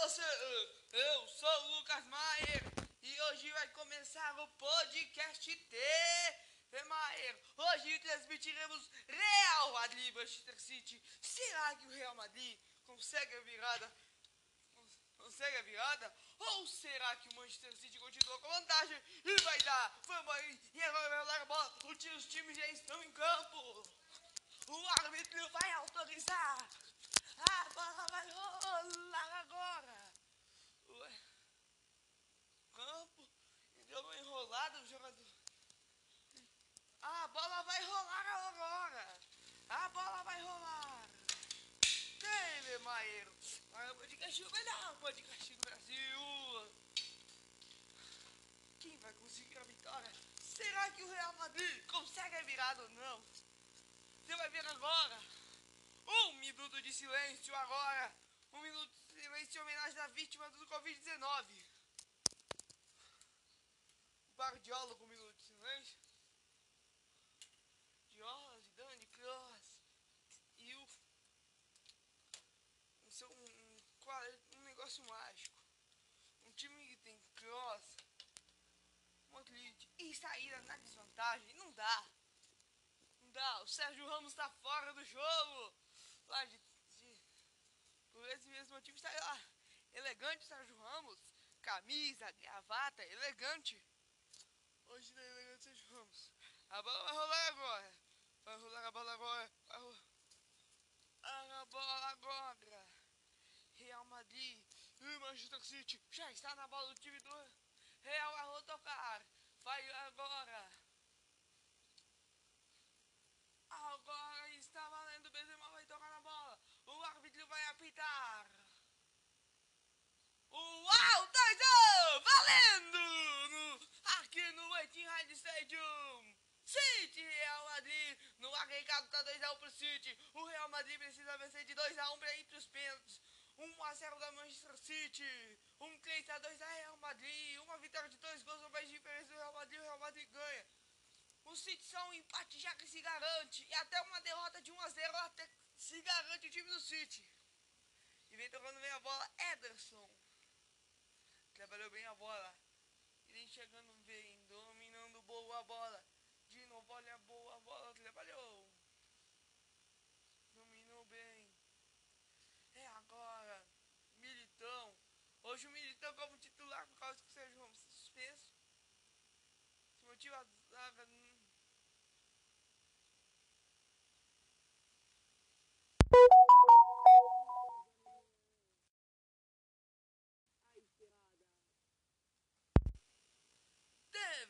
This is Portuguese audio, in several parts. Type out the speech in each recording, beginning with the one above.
você! Eu sou o Lucas Maier e hoje vai começar o podcast T. Maier. Hoje transmitiremos Real Madrid Manchester City. Será que o Real Madrid consegue a virada? Consegue a virada? Ou será que o Manchester City continua com vantagem e vai dar? Vamos aí, e agora vai rolar a bola. Os times já estão em campo. O árbitro vai autorizar. A bola vai rolar agora. Ué. Campo. Deu uma enrolada o jogador. A bola vai rolar agora. A bola vai rolar. Teve, Maero. Agora o podcast o melhor podcast do Brasil. Quem vai conseguir a vitória? Será que o Real Madrid consegue a virada ou não? Você vai ver agora. Um minuto de silêncio agora. Um minuto de silêncio em homenagem à vítima do Covid-19. O Guardiola com um minuto de silêncio. Diola, Zidane, Kroos. E o... Um, um, um negócio mágico. Um time que tem Kroos, Modric e saída na desvantagem. Não dá. Não dá. O Sérgio Ramos tá fora do jogo lá de, de por esse mesmo motivo está lá. Elegante Sérgio Ramos, camisa, gravata, elegante. Hoje não é elegante Sérgio Ramos. A bola vai rolar agora. Vai rolar a bola agora. Vai rolar a bola agora. Real Madrid e Manchester City já está na bola do time do Real vai tocar. Vai agora. Agora está valendo, Benzema vai tocar na bola. O árbitro vai apitar. Uau, 2 valendo! No, aqui no Etihad Stadium. City Real Madrid. No agregado tá 2x1 pro City. O Real Madrid precisa vencer de 2x1 para ir pros pênaltis. 1x0 da Manchester City. Um 3x2 da Real Madrid. Uma vitória de dois gols mais de diferença do Real Madrid. O Real Madrid ganha. O City só um empate já que se garante. E até uma derrota de 1 a 0 até se garante o time do City. Vem tocando bem a bola Ederson. Trabalhou bem a bola. E vem chegando bem, dominando boa a bola. De novo, olha boa a bola, trabalhou. Dominou bem. É agora. Militão. Hoje o Militão como titular por causa que o Sérgio Ramos suspenso. Se motiva a zaga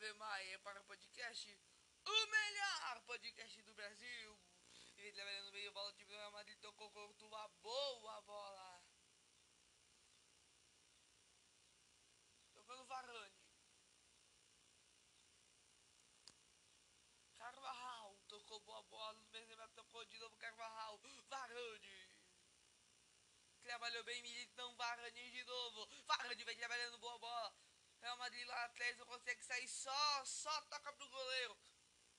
TV Maia para o podcast, o melhor podcast do Brasil. Ele trabalhando no meio, bola, do Real Madrid tocou uma boa bola. Tocando Varane. Carvajal tocou boa bola, no Benzema tocou de novo Carvajal. Varane. Trabalhou bem, Militão, Varane de novo. Varane vai trabalhando boa bola. Real Madrid lá atrás não consegue sair só, só toca pro goleiro.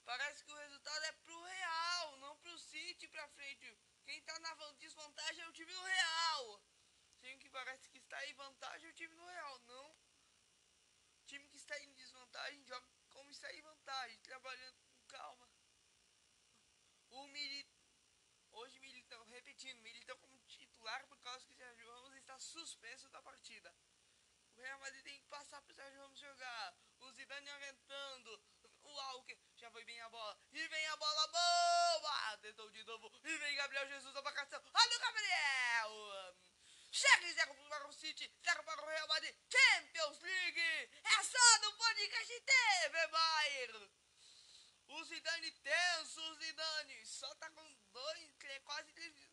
Parece que o resultado é pro Real, não pro City pra frente. Quem tá na desvantagem é o time do Real. Time que parece que está em vantagem é o time do Real, não. Time que está em desvantagem joga como está em vantagem, trabalhando com calma. O Militão, hoje Militão, repetindo, Militão como titular por causa que Sérgio Ramos está suspenso da partida. Real Madrid tem que passar pro Sérgio Ramos jogar. O Zidane orientando. O Alcker já foi bem a bola. E vem a bola boa! Tentou de novo. E vem Gabriel Jesus a marcação. Olha o Gabriel! Chega em zero para o City, zero para o Real Madrid. Champions League! É só no podcast TV, Bayern! O Zidane tenso, o Zidane. Só tá com dois, quase três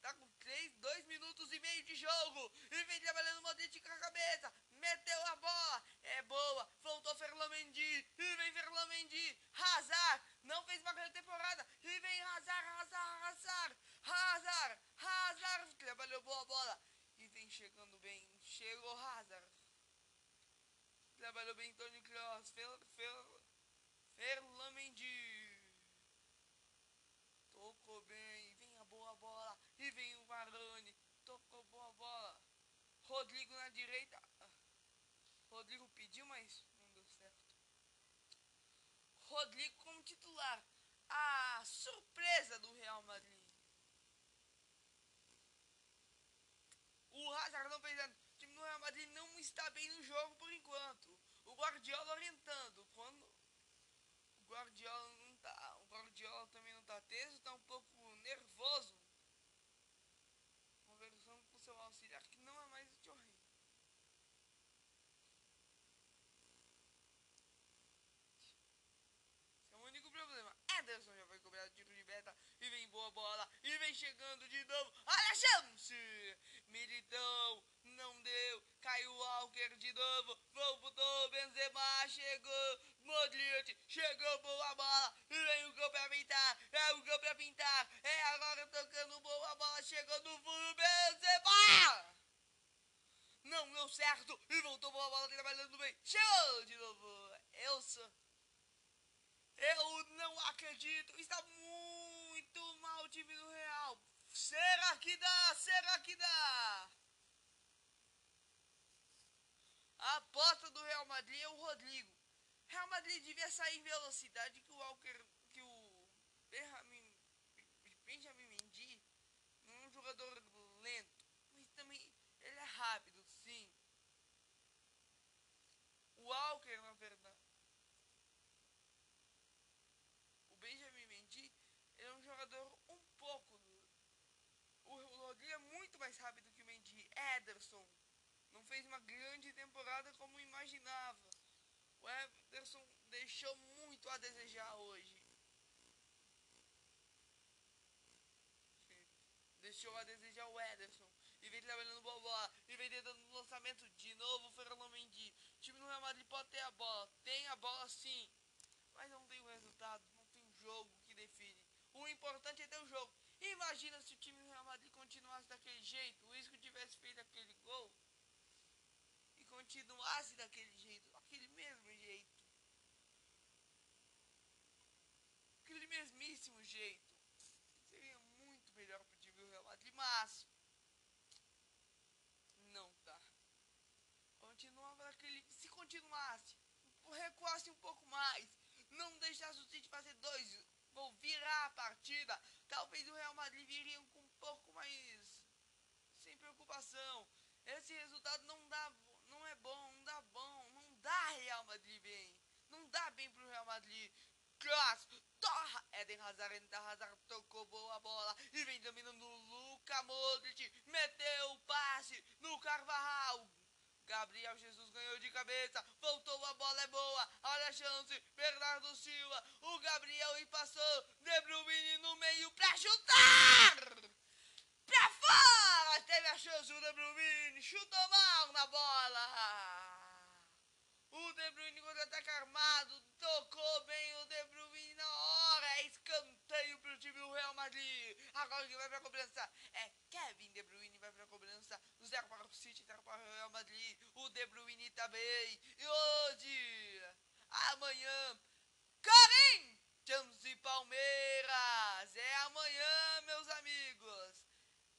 Tá com 3, 2 minutos e meio de jogo. E vem trabalhando o Modric com a cabeça. Meteu a bola. É boa. Voltou Ferlamendi. E vem Ferlamendi. Hazard. Não fez uma grande temporada. E vem Hazard, Hazard, Hazard. Hazard, Hazard. Trabalhou boa bola. E vem chegando bem. Chegou Hazard. Trabalhou bem Tony Kroos. Fer, Fer, Ferlamendi. Tocou bem. Vem a boa bola. E vem o Varane. Tocou boa bola. Rodrigo na direita. Rodrigo pediu, mas não deu certo. Rodrigo como titular. A surpresa do Real Madrid. O Hazard não pensando. O time do Real Madrid não está bem no jogo por enquanto. O Guardiola orientando. Quando o Guardiola não tá. O Guardiola também não tá teso, tá um pouco nervoso. Conversando com seu auxiliar que não é mais o Tio Esse é o único problema. Ederson já foi cobrado tiro de meta e boa bola e vem chegando de novo. Olha a chance! Militão não deu, caiu Walker de novo, voltou, Benzema chegou, Modric chegou, boa bola, vem o gol pra pintar, é o gol pra pintar, é agora tocando boa bola, chegou no fundo, Benzema! Não deu certo e voltou boa bola trabalhando bem, chegou de novo, eu sou... Eu não acredito, está muito time do Real. Será que dá? Será que dá? A aposta do Real Madrid é o Rodrigo. Real Madrid devia sair em velocidade que o Walker, que o Benjamin, Benjamin Mendy um jogador lento, mas também ele é rápido, sim. O Walker, na verdade, o Benjamin Mendy, ele é um jogador um pouco o Rodrigo é muito rápido que o Mendy. Ederson não fez uma grande temporada como imaginava. O Ederson deixou muito a desejar hoje. Deixou a desejar o Ederson. E vem trabalhando bola. E vem tentando lançamento de novo o Fernando Mendy. O time do Real Madrid pode ter a bola. Tem a bola sim. Mas não tem o resultado. Não tem o jogo que define. O importante é ter o jogo. Imagina se o time do Real Madrid continuasse daquele jeito. O Isco tivesse feito aquele gol continuasse daquele jeito, daquele mesmo jeito. Aquele mesmíssimo jeito. Seria muito melhor pro time do Real Madrid, mas não tá. Continuava daquele. Se continuasse, recuasse um pouco mais, não deixasse o City fazer dois, vou virar a partida, talvez o Real Madrid viria com um pouco mais sem preocupação. Esse resultado não dá é bom, não dá bom, não dá Real Madrid bem. Não dá bem pro Real Madrid. Cross, torra, Eden Hazard, Eden Hazard tocou boa bola e vem dominando o Luca Modric, meteu o passe no Carvajal. Gabriel Jesus ganhou de cabeça, voltou a bola é boa, olha a chance, Bernardo Silva, o Gabriel e passou, De Bruyne no meio pra chutar! Pra fora! Teve a chance o De Bruyne. Chutou mal na bola. O De Bruyne contra-ataque armado. Tocou bem o De Bruyne na hora. É escanteio pro time do Real Madrid. Agora quem vai pra cobrança é Kevin De Bruyne. Vai pra cobrança. Zero para o City, zero para o Real Madrid. O De Bruyne também. E hoje, amanhã, Corinthians e Palmeiras. É amanhã, meus amigos.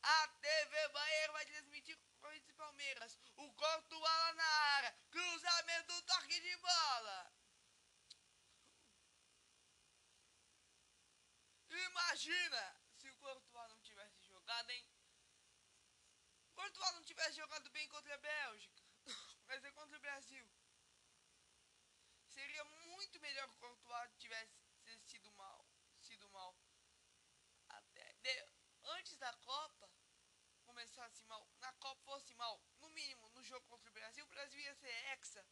A TV Bahia vai transmitir Corinthians e Palmeiras. O Courtois lá na área. Cruzamento, toque de bola. Imagina se o Courtois não tivesse jogado, hein? Courtois não tivesse jogado bem contra a Bélgica. Vai ser contra o Brasil. Seria muito melhor que o Courtois tivesse sido mal. Sido mal. Até... De antes da Copa começasse mal, na Copa fosse mal, no mínimo no jogo contra o Brasil, o Brasil ia ser hexa.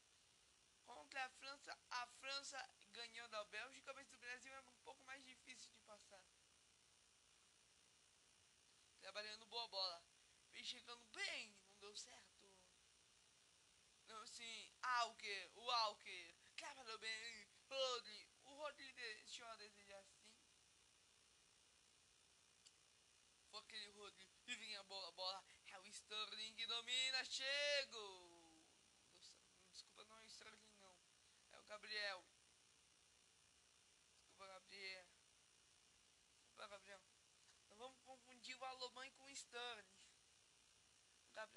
Contra a França, a França ganhou da Bélgica, mas o Brasil é um pouco mais difícil de passar. Trabalhando boa bola. Chegando bem, não deu certo. Não, assim, Alker, o Alker, trabalhou bem, Rodri, o Rodri deixou a desejar aquele Rodrigo e vinha a bola, a bola é o Sterling que domina, chego! Desculpa, não é o Sterling não, é o Gabriel. Desculpa, Gabriel. Desculpa, Gabriel. Não vamos confundir o Alomãe com o Sterling.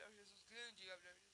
Gabriel Jesus, grande Gabriel Jesus.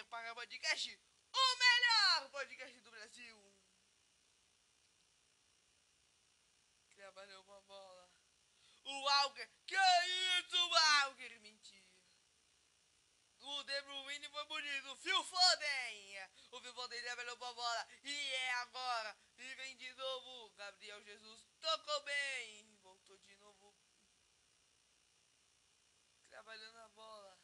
Maier para o podcast, o melhor podcast do Brasil. Trabalhou com a bola. O Alger, que isso, Alger? Mentira. O De Bruyne foi bonito. Phil Foden. O Phil Foden trabalhou com a bola. E é agora. E vem de novo. Gabriel Jesus tocou bem. Voltou de novo. Trabalhando a bola.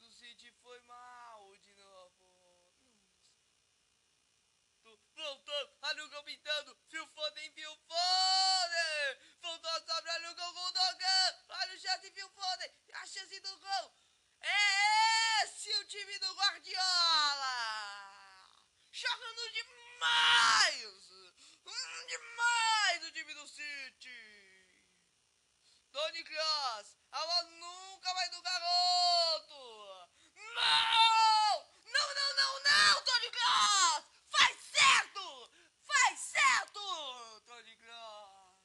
O City foi mal de novo. Tô voltando, o gol pintando. Phil Foden, Phil Foden. Voltou a sobra no gol, gol do Gun. Olha o chance, Phil Foden. A chance do gol. É esse o time do Guardiola. Jogando demais. Demais o time do City. Tony Kroos, a bola nunca vai do garoto! Não! Não, não, não, não, Tony Kroos! Faz certo! Faz certo, Tony Kroos!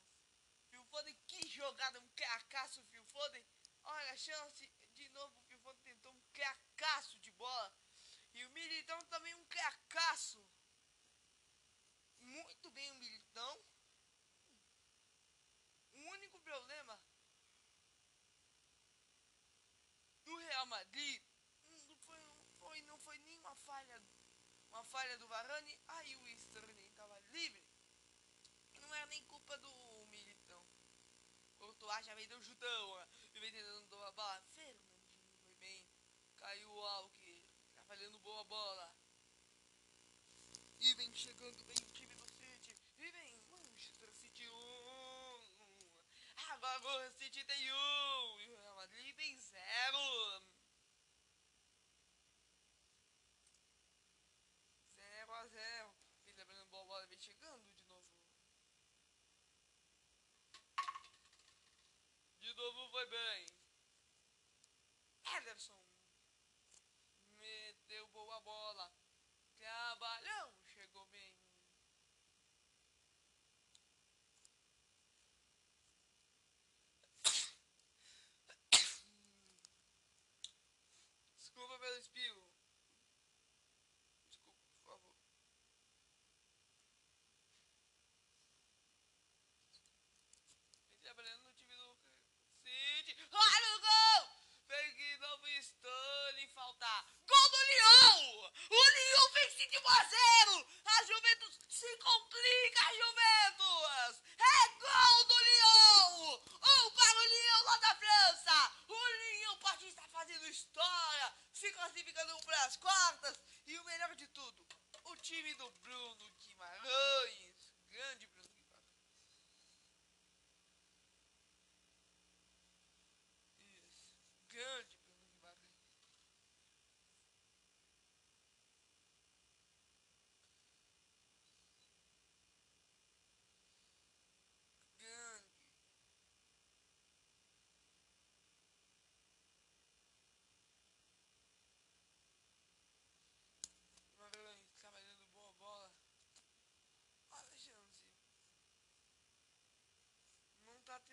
Phil Foden, que jogada, um cracaço, Phil Foden. Olha a chance, de novo o Phil Foden tentou um cracaço de bola. E o Militão também um cracaço. Muito bem o Militão. O único problema do Real Madrid falha do Varane, aí o Sterling estava livre. E não era nem culpa do Militão. Courtois já veio deu chutão, e vem tentando tomar a bola. Fernandinho foi bem. Caiu o Alckmin, tá falhando boa bola. E vem chegando bem o time do City. E vem Manchester City 1. Um. Agora o City tem 1 um, e o Real Madrid tem 0. Novo foi bem. 1 a 0. A Juventus se complica, Juventus! É gol do Lyon! Um para o Lyon lá da França! O Lyon pode estar fazendo história, se classificando para as quartas e o melhor de tudo, o time do Bruno Guimarães!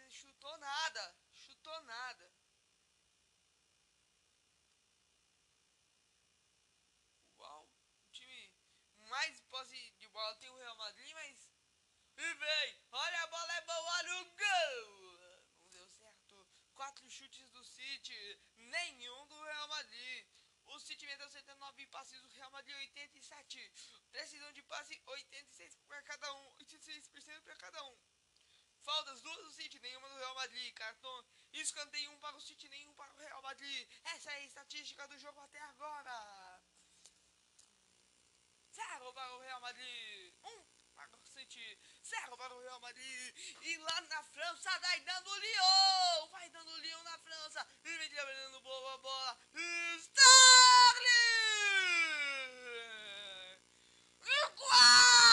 Chutou nada. Chutou nada. Uau, o time mais posse de bola tem o Real Madrid, mas. E vem! Olha a bola é boa no gol! Não deu certo. Quatro chutes do City, nenhum do Real Madrid. O City meteu 79 passes, o Real Madrid 87. Precisão de passe 86 para cada um, 86% para cada um. Faltas duas do City, nenhuma do Real Madrid. Cartão, escanteio um para o City, nenhum para o Real Madrid. Essa é a estatística do jogo até agora. Zero para o Real Madrid. Um para o City. Zero para o Real Madrid. E lá na França vai dando Lyon. Vai dando Lyon na França. E vem trabalhando boa bola. Sterling! E quase!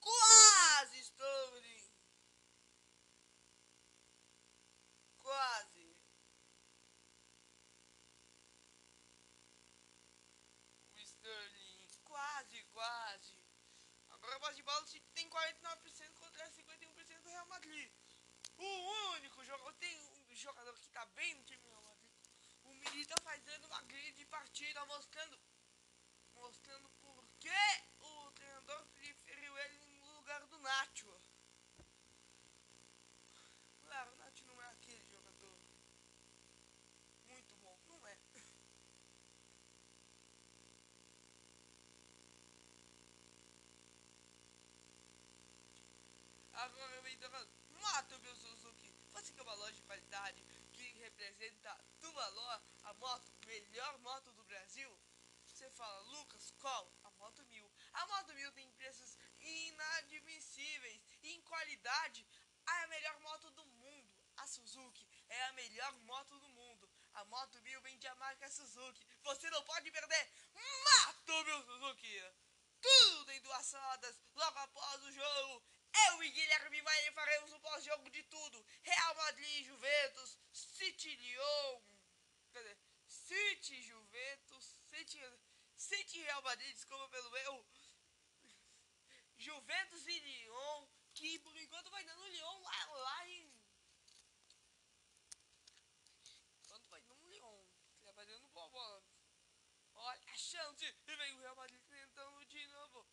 Quase, Sterling! Quase! O Sterling, quase, quase. Agora a posse de bola o City tem 49% contra 51% do Real Madrid. O único jogador, tem um jogador que tá bem no time Real Madrid. O Milita fazendo uma grande partida, mostrando mostrando por que o treinador preferiu ele no lugar do Nacho. Claro, o Nacho não é aquele jogador muito bom, não é. Agora vem tocando Meu Suzuki. Que é uma loja de qualidade que representa valor a moto, melhor moto do Brasil. Você fala, Lucas, qual? A Moto Mil. A Moto Mil tem preços inadmissíveis e em qualidade a melhor moto do mundo. A Suzuki é a melhor moto do mundo. A Moto Mil vende a marca Suzuki. Você não pode perder. Moto Mil Suzuki. Tudo em duas rodas logo após o jogo. Eu e Guilherme Maia faremos o pós-jogo de tudo. Real Madrid, Juventus, City Lyon. Quer dizer, City Juventus, City, City Real Madrid, desculpa pelo erro. Juventus e Lyon, que por enquanto vai dando Lyon lá, lá em. Enquanto vai dando Lyon, trabalhando boa bola. Olha a chance, e vem o Real Madrid tentando de novo.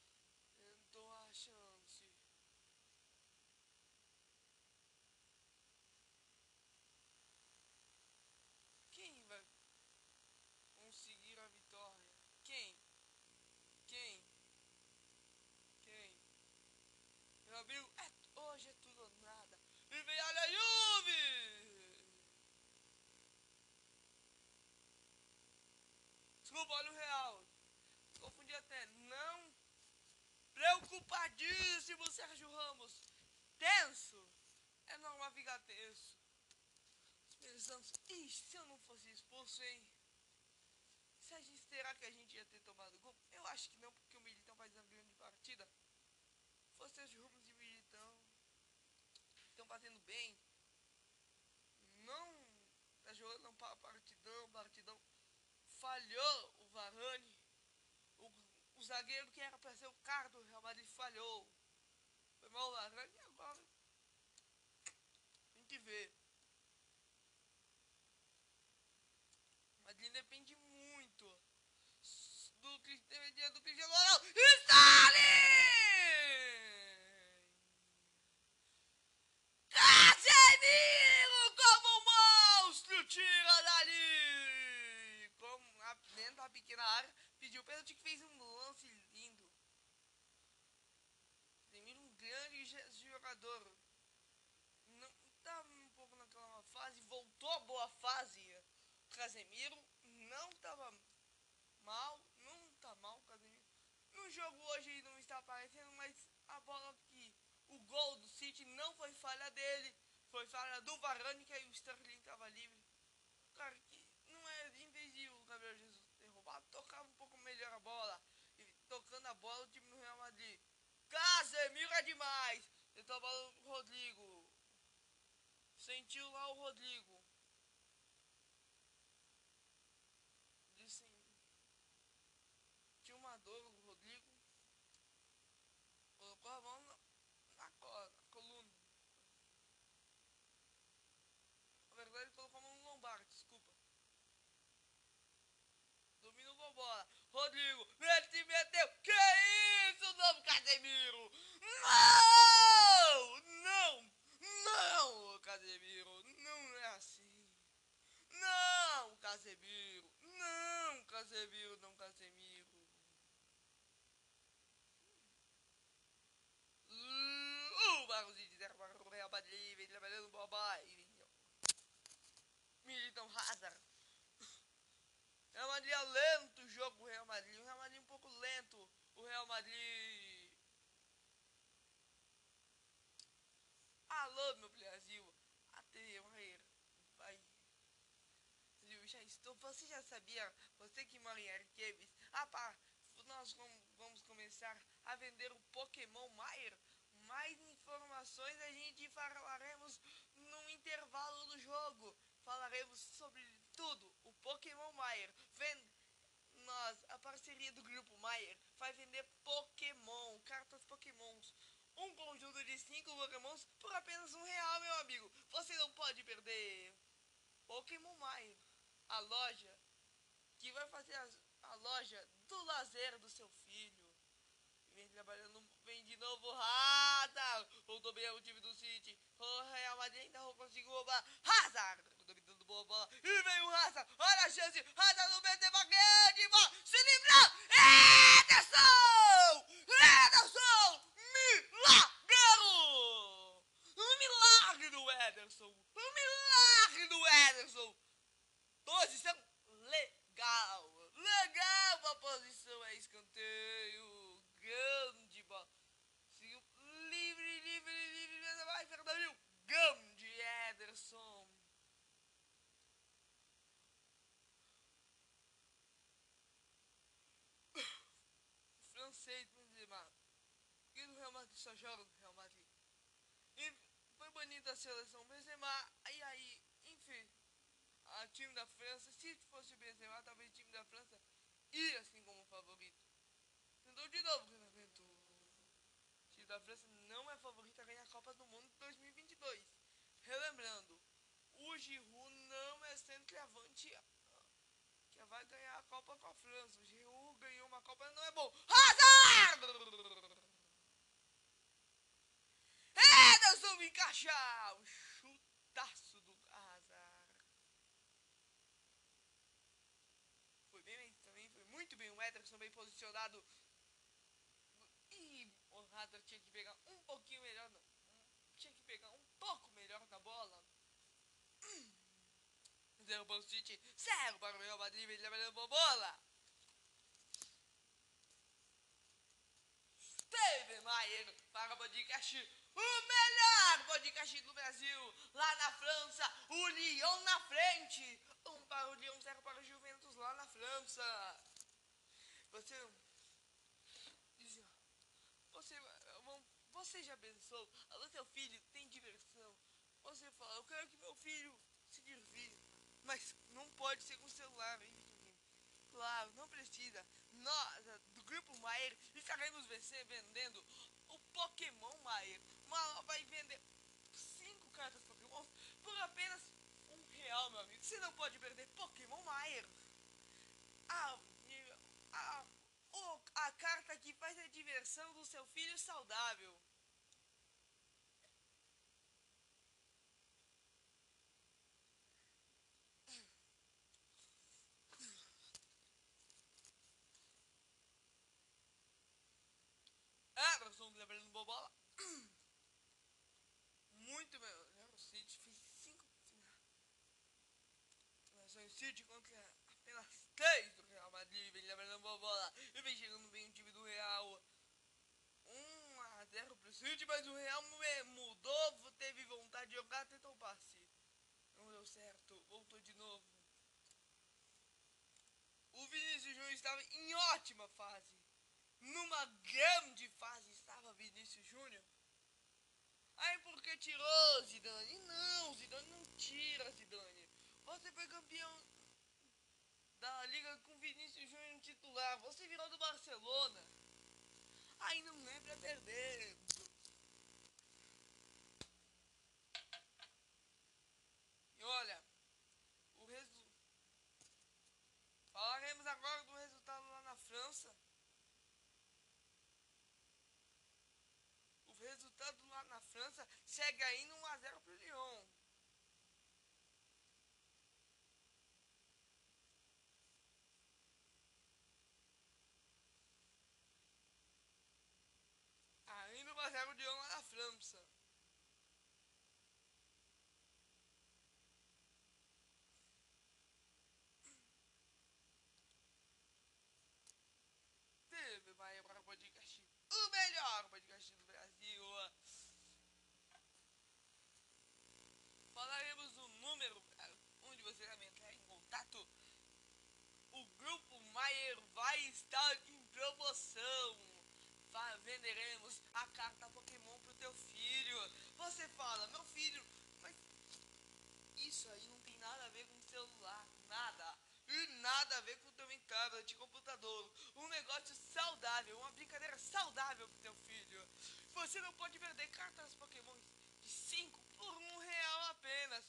Tentou a chance. Quem vai conseguir a vitória? Quem? Quem? Quem? Gabriel, é, hoje é tudo ou nada. E vem olha a Juve! Desculpa, olha o Real. Confundi até. Não. Preocupadíssimo, Sérgio Ramos. Tenso. É normal ficar tenso. Pensamos, ixi, se eu não fosse expulso, hein? Se a gente, será que a gente ia ter tomado gol? Eu acho que não, porque o Militão faz uma grande partida. Fosse Sérgio Ramos e Militão estão fazendo bem. Não tá jogando um pa- partidão, partidão. Falhou Varane. O, o zagueiro que era pra ser o cara do Real Madrid falhou. Foi mal o Varane e agora. Tem que ver. Madrid depende muito do Cristiano do Cristiano Ronaldo. Stalin! Casemiro como um monstro tira dali! Dentro da pequena área, pediu pênalti que fez um lance lindo. Casemiro um grande jogador. Não tá um pouco naquela fase, voltou a boa fase. Casemiro não tava mal, não tá mal o Casemiro. No jogo hoje não está aparecendo, mas a bola que o gol do City não foi falha dele, foi falha do Varane que aí o Sterling estava livre. Cara, que não é de o Gabriel Jesus perdendo a bola. E tocando a bola o time do Real Madrid. Casemiro é demais. Tentou a bola o Rodrigo. Sentiu lá o Rodrigo. Disse. Tinha uma dor o Rodrigo. Colocou a mão na, na, coluna. Na verdade ele colocou a mão no lombar, desculpa. Dominou o a bola. Rodrigo, ele meteu. Que isso, novo Casemiro? Não! Não! Não, Casemiro. Não é assim. Não, Casemiro. Não, Casemiro, não, Casemiro. Uh, Barrozinho de 0 para o Real Madrid. Vem trabalhando o Bobai. Militão Hazard. É lento o jogo, o Real Madrid. O Real Madrid é um pouco lento. O Real Madrid. Alô, meu Brasil. Até vai. Já estou. Você já sabia? Você que mora em Arqueves. Ah, pá. Nós vamos começar a vender o Pokémon Maier. Mais informações a gente falaremos no intervalo do jogo falaremos sobre tudo. O Pokémon Maier vende a parceria do grupo Maier, vai vender Pokémon, cartas Pokémons. Um conjunto de 5 Pokémons por apenas um real, meu amigo. Você não pode perder. Pokémon Maier, a loja que vai fazer a, a loja do lazer do seu filho. Vem trabalhando, vem de novo Hazard. Voltou bem o time do City. O Real Madrid ainda não conseguiu roubar Hazard bola. E vem o Raça. Olha a chance. Raça no meio, grande bola. Se livrou. Ederson! Ederson! Milagre! Um milagre do Ederson. Um milagre do Ederson. Posição legal. Legal a posição. É escanteio. Grande bola. Seguiu livre, livre, livre. Vai, Fernandinho. Grande Ederson. Só joga Real Madrid. E foi banido da seleção Benzema, e aí, enfim, a time da França, se fosse o Benzema, talvez o time da França ia assim como favorito. Tentou de novo o treinamento. O time da França não é favorito a ganhar a Copa do Mundo 2022. Relembrando, o Giroud não é centroavante que vai ganhar a Copa com a França. O Giroud ganhou uma Copa não é bom. Hazard! Ederson encaixar! O chutaço do Hazard. Foi bem também, foi muito bem. O Ederson bem posicionado. E o Hazard tinha que pegar um pouquinho melhor. Não. Tinha que pegar um pouco melhor na bola. Para o City, zero para o Real Madrid, ele levando a bola. Steve Maier para o podcast o melhor podcast do Brasil. Lá na França, o Lyon na frente. Um para o Lyon, zero para o Juventus lá na França. Você. Você, você já pensou? O seu filho tem diversão. Você fala, eu quero que meu filho se divirta. Mas não pode ser com celular, hein? Claro, não precisa. Nós, do Grupo Maier, estaremos vendendo Pokémon Maier vai vender cinco cartas Pokémon por apenas um real, meu amigo. Você não pode perder Pokémon Maier. A, a, a carta que faz a diversão do seu filho saudável. Emerson lembrando bobola muito melhor. O City fez 5 finalizações. City contra apenas 3 do Real Madrid. Vem lembrando uma bola. E vem chegando bem o time do Real. 1 a 0 pro City, mas o Real mudou. Teve vontade de jogar, tentou o passe. Não deu certo. Voltou de novo. O Vinícius Júnior estava em ótima fase. Numa grande fase Vinícius Júnior. Aí porque tirou Zidane? Não, Zidane não tira Zidane. Você foi campeão da liga com Vinícius Júnior titular. Você virou do Barcelona. Aí não é pra perder. E olha, o resultado. Falaremos agora do resultado empatando lá na França, segue ainda 1x0 pro Lyon. Ainda 1x0 Lyon lá na França. Teve Bahia para o podcast. O melhor podcast do Brasil. Falaremos o número onde você vai entrar em contato. O grupo Maier vai estar em promoção. Venderemos a carta Pokémon pro teu filho. Você fala, meu filho, mas isso aí não tem nada a ver com celular, nada. E nada a ver com também tablet de computador. Um negócio saudável, uma brincadeira saudável pro teu filho. Você não pode perder cartas Pokémon de 5 por um real apenas.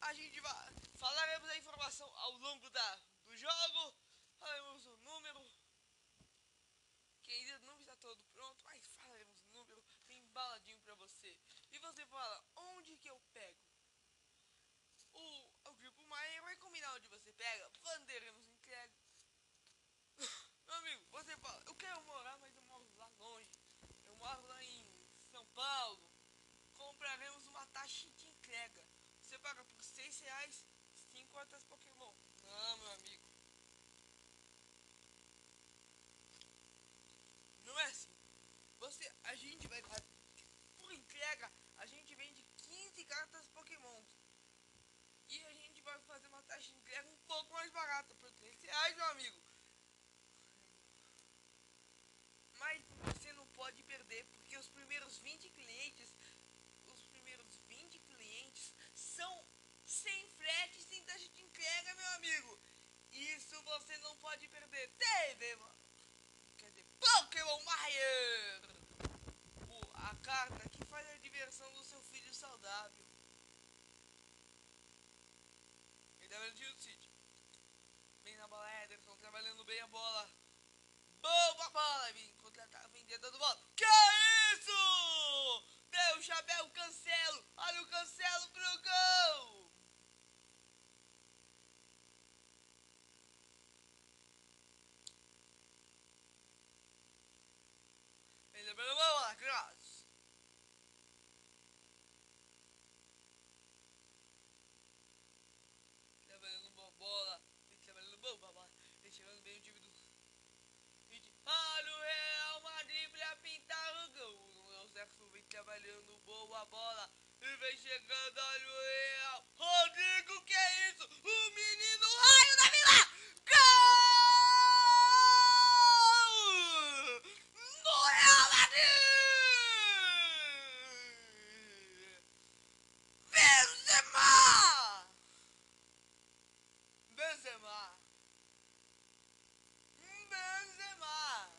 A gente vai. Falaremos a informação ao longo da, do jogo. Falaremos o número. Que ainda não está todo pronto, mas falaremos o número bem embaladinho pra você. E você fala, onde que eu pego? O, o grupo Maia vai combinar onde você pega. Venderemos entrega. Meu amigo, você fala, eu quero morar, mas eu moro lá longe. Eu moro lá em São Paulo. Compraremos uma taxa de entrega. Você paga por 6 reais 5 cartas Pokémon. Não, meu amigo. Não é assim. Você, a gente vai fazer. Por entrega, a gente vende 15 cartas Pokémon. E a gente vai fazer uma taxa de entrega um pouco mais barata, por 3 reais, meu amigo. Mas você não pode perder, porque os primeiros 20 clientes, os primeiros 20 clientes são sem frete, sem taxa de entrega, meu amigo. Isso você não pode perder. TV, mano. Quer dizer, Pokémon Maier. O- A carta que faz a diversão do seu filho saudável. Ainda bem no City. Bem na bola, Ederson, trabalhando bem a bola. Boa bola, vim contratar a vendedor do bola. Que isso? Deu o chapéu, cancelo. Olha o cancelo pro gol. Ainda bem na bola, Cross. Trabalhando boa bola. Vem trabalhando boa bola. Vem chegando bem o time do Gente, Olha o Real Madrid pra pintar o gol. O Zexo vem trabalhando boa bola. E vem chegando, olha o Real. Rodrigo, que é isso? O menino raio da Vila! Gol! No Real Madrid! Benzema! Benzema! Benzema!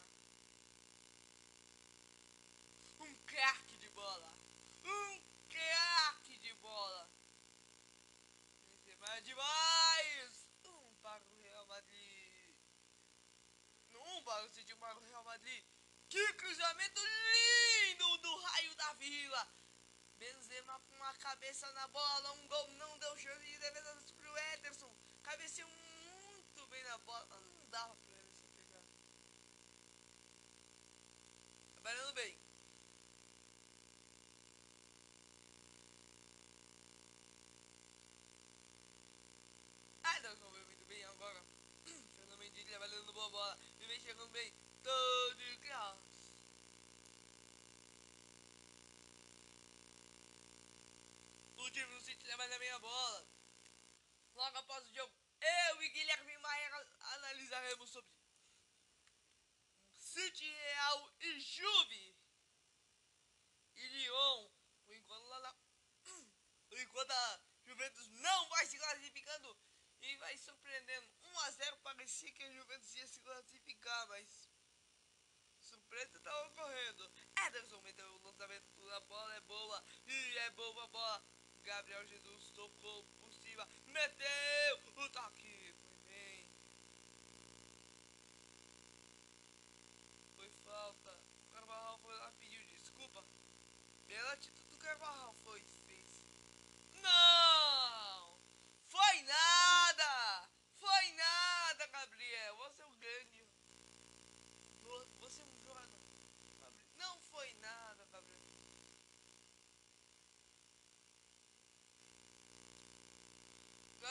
Um craque de bola! Um craque de bola! Benzema é demais! Um para o Real Madrid! Um para o City, um para o Real Madrid! Que cruzamento lindo do raio da vila! Benzema com a cabeça na bola, um gol não deu chance de defesa pro Ederson. Cabeceou muito bem na bola, não dava pra Ederson pegar. Trabalhando bem. Ederson veio muito bem agora. Fernando Mendy trabalhando boa bola. E vem chegando bem. Todo graus. O time do City trabalha bem a bola. Logo após o jogo, eu e Guilherme Maia analisaremos sobre City Real e Juve. E Lyon. Por enquanto, lá na... Por enquanto a Juventus não vai se classificando e vai surpreendendo. 1 a 0 parecia que a Juventus ia se classificar, mas surpresa tá ocorrendo. Ederson meteu o lançamento da bola, é boa. E é boa a bola. Gabriel Jesus tocou por cima. Meteu o toque. Foi bem. Foi falta. O Carvajal foi lá e pediu desculpa.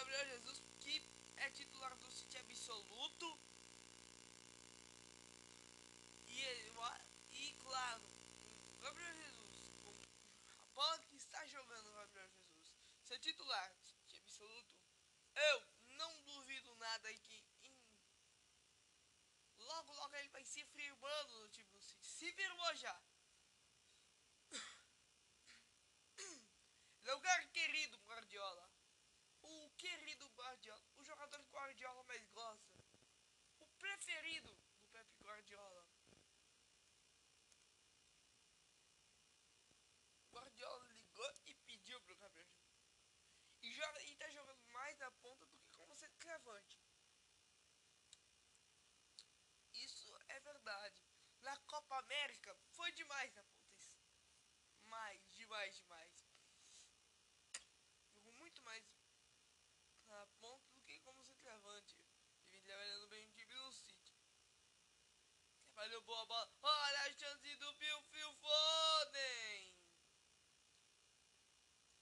Gabriel Jesus, que é titular do City absoluto. E, e claro, Gabriel Jesus, a bola que está jogando Gabriel Jesus, ser titular do City absoluto, eu não duvido nada que em, logo logo ele vai se firmando no time do City. Se firmou já. Ele é o cara querido Guardiola. O querido Guardiola. O jogador que Guardiola mais gosta. O preferido do Pepe Guardiola. Guardiola ligou e pediu pro Gabriel E, joga, e tá jogando mais na ponta do que como centroavante. Isso é verdade. Na Copa América foi demais na ponta. Mais, demais, demais. Olha boa bola. Olha a chance do Phil Phil Foden.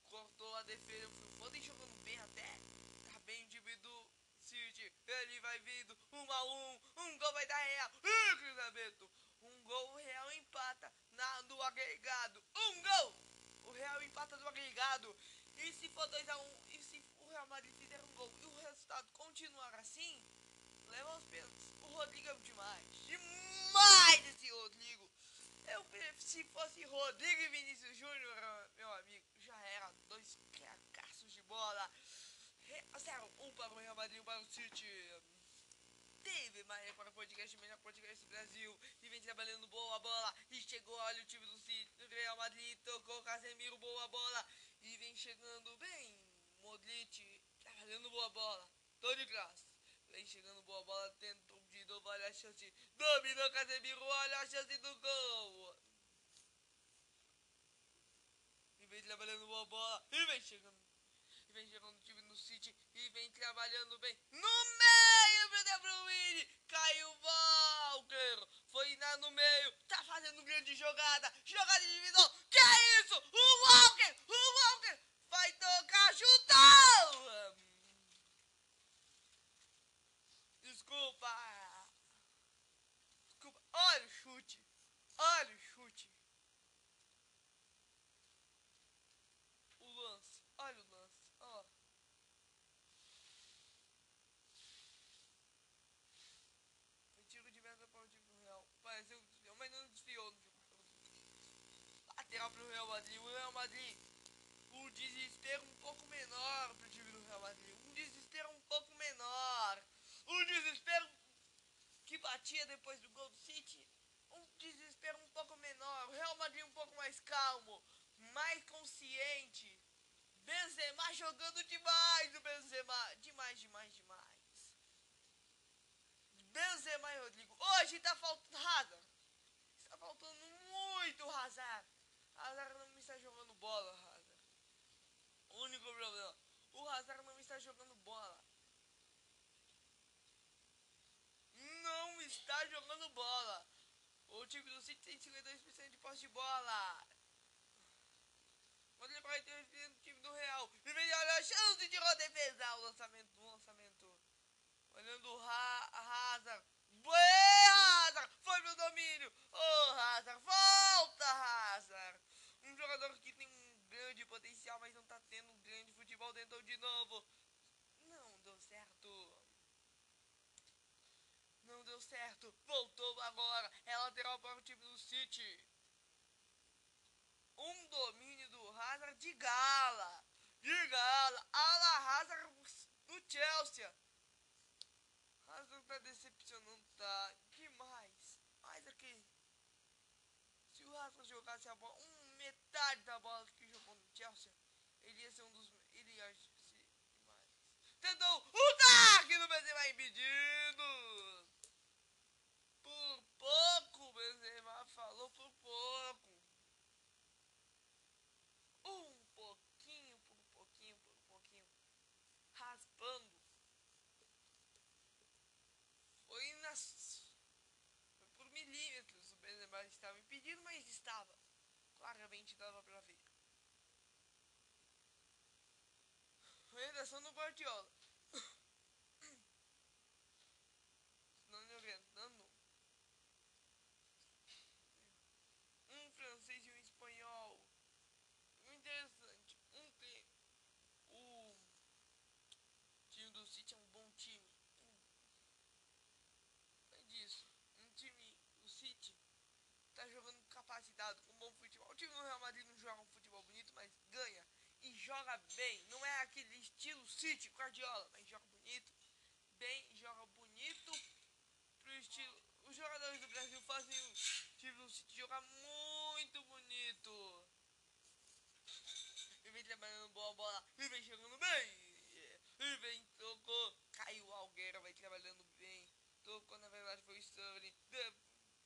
Cortou a defesa. O Phil Foden jogando bem até. Tá bem o time do City. Ele vai vindo. Um a um. Um gol vai dar real. Uh, cruzamento. Gol, o Real empata na, no agregado. Um gol. O Real empata no agregado. E se for 2 a 1 um, e se o Real Madrid fizer um gol e o resultado continuar assim, leva os pênaltis. O Rodrigo é demais. Demais esse Rodrigo. Eu, se fosse Rodrigo e Vinícius Júnior, meu amigo, já era. Dois cracaços de bola. Zero, um para o Real Madrid, um para o City. Teve mais para o podcast, melhor podcast do Brasil. E vem trabalhando boa bola. E chegou, olha o time do City, do Real Madrid. Tocou Casemiro, boa bola. E vem chegando bem. Modric, trabalhando boa bola. De graça. Vem chegando boa bola, tentou de novo, olha a chance. Dominou Casemiro, olha a chance do gol. E vem trabalhando boa bola, e vem chegando. E vem chegando o time no City, e vem trabalhando bem. No meio, meu De caiu Walker. Foi lá no meio, tá fazendo grande jogada. Jogada individual, que é isso? O Walker, o Walker vai tocar, chutou! Desculpa. Desculpa. Olha o chute. Olha o chute. O lance. Olha o lance. Ó. Foi tiro de meta para o time do Real. Pareceu desviou, mas não desviou no jogo. O Real Madrid. O Real Madrid. O desespero um pouco menor para o time do Real Madrid. Um desespero um pouco menor um desespero que batia depois do gol do City, um desespero um pouco menor, o Real Madrid um pouco mais calmo, mais consciente. Benzema jogando demais o Benzema, demais, demais, demais. Benzema e Rodrigo. Hoje tá faltando Hazard. Está faltando muito Hazard. Hazard não está jogando bola, Hazard. Único problema. O Hazard não está jogando bola. não está jogando bola. O time do City tem 52% de posse de bola. Quando ele vai ter o time do Real. E vem olha a chance de defesa. O lançamento do lançamento. Olhando o ha Hazard. Bué, Hazard! Foi pro domínio. Oh, Hazard. Volta, Hazard. Jogador que tem um grande potencial, mas não tá tendo um grande futebol dentro de novo. Não deu certo não deu certo. Voltou agora. É lateral para o time do City. Um domínio do Hazard de gala. De gala. Ala Hazard do Chelsea. Hazard tá decepcionando, tá? Demais. Mas aqui. Se o Hazard jogasse a bola, da bola que jogou no Chelsea, ele ia ser um dos. Ele ia ser demais. Tentou o Dark no Benzema impedido pouco, Benzema falou por pouco. Um pouquinho, por um pouquinho, por um pouquinho. Raspando. Foi nas. Foi por milímetros. O Benzema estava impedido, mas estava. Claramente dava pra ver. redação do Guardiola. Não orientando. Um francês e um espanhol. Interessante. Um tem. O time do City é um bom time. É disso. Um time, o City, tá jogando capacitado, com bom futebol. O time do Real Madrid não joga um futebol bonito, mas ganha e joga bem. Não é aquele estilo City, Guardiola, mas joga bonito, bem, joga bonito pro estilo. Os jogadores do Brasil fazem o time do City jogar muito bonito. E vem trabalhando boa bola, e vem jogando bem. E vem, tocou, caiu Algueira, vai trabalhando bem. Tocou, na verdade, foi o Sterling.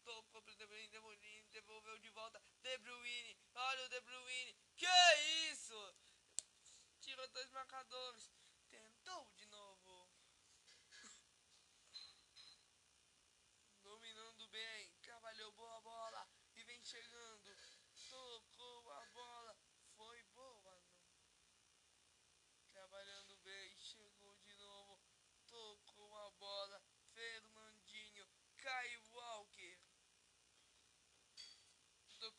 Tocou pro De Bruyne, De Bruyne, devolveu de volta. De Bruyne, olha o De Bruyne. Que isso? Tirou dois marcadores. Tentou de novo. Dominando bem. Trabalhou boa bola. E vem chegando. Tocou a bola. Foi boa, não. Trabalhando bem. Chegou de novo. Tocou a bola. Fernandinho. Caio Walker.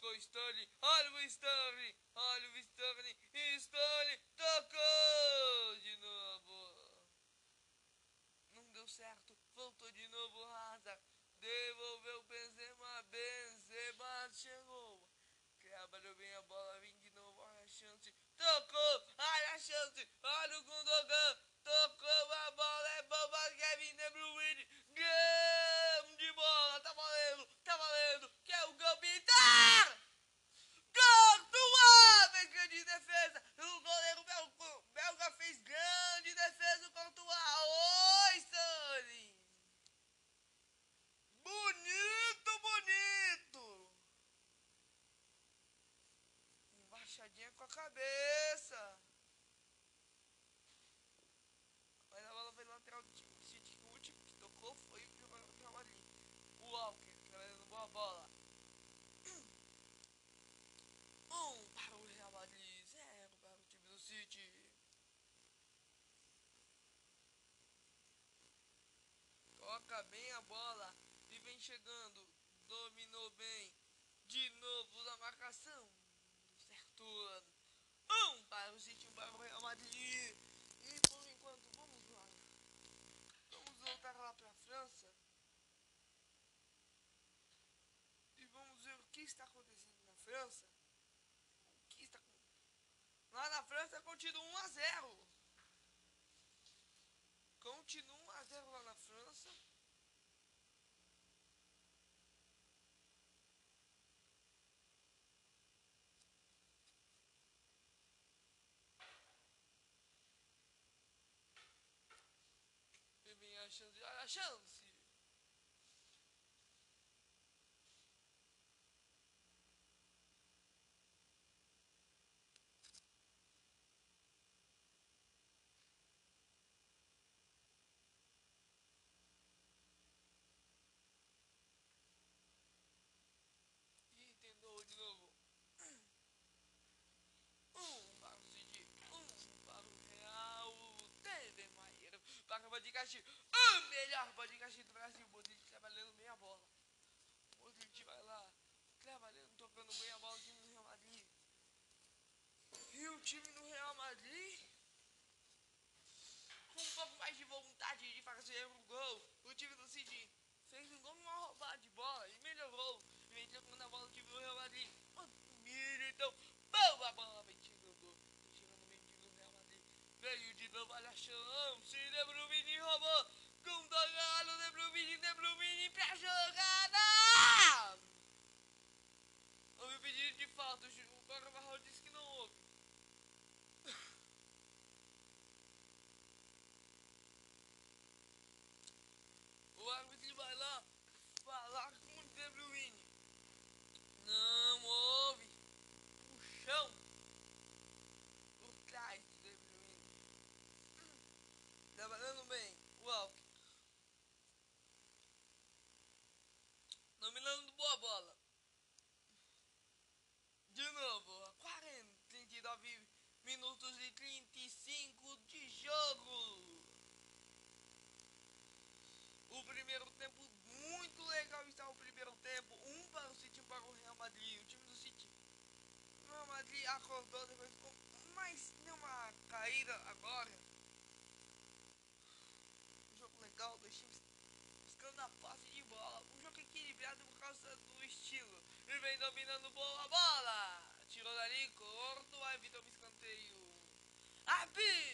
Tocou Sterling. Olha o Sterling. Olha o Sterling. Sterling. Tocou de novo. Não deu certo. Voltou de novo Hazard. Devolveu Benzema. Benzema chegou. Trabalhou bem a bola. Vem de novo. Olha a chance. Tocou. Olha a chance. Olha o Gundogan. Tocou a bola. É boba. Kevin De Bruyne. Gol de bola. Tá valendo. Tá valendo. Que é o gol pintar. Courtois fez grande defesa. O goleiro belga, belga fez grande defesa. O Courtois. Oi, Stanley. Bonito, bonito. Embaixadinha com a cabeça. Mas a bola foi lateral do time do City. O último que tocou foi o jogador do Real Madrid. O Walker, trabalhando boa bola. Um para o Real Madrid, zero para o time do City. Bem a bola e vem chegando. Dominou bem. De novo na marcação. Certo. Um para o City, um para o Real Madrid. E por enquanto, vamos lá. Vamos voltar lá para a França. E vamos ver o que está acontecendo na França. O que está Lá na França continua 1 a 0. Continua 1 a 0 lá na França. E vem a chance, olha a chance. E tentou de novo. Um para o City, um para o Real. TV Maier para o podcast. O melhor podcast do Brasil. Modric trabalhando bem a bola. Modric vai lá, trabalhando, tocando bem a bola. O time do Real Madrid. E o time do Real Madrid. Com um pouco mais de vontade de fazer um gol. O time do City fez um gol numa roubada de bola vem dominando boa bola. Tirou dali, corto, evitou o escanteio. Apito!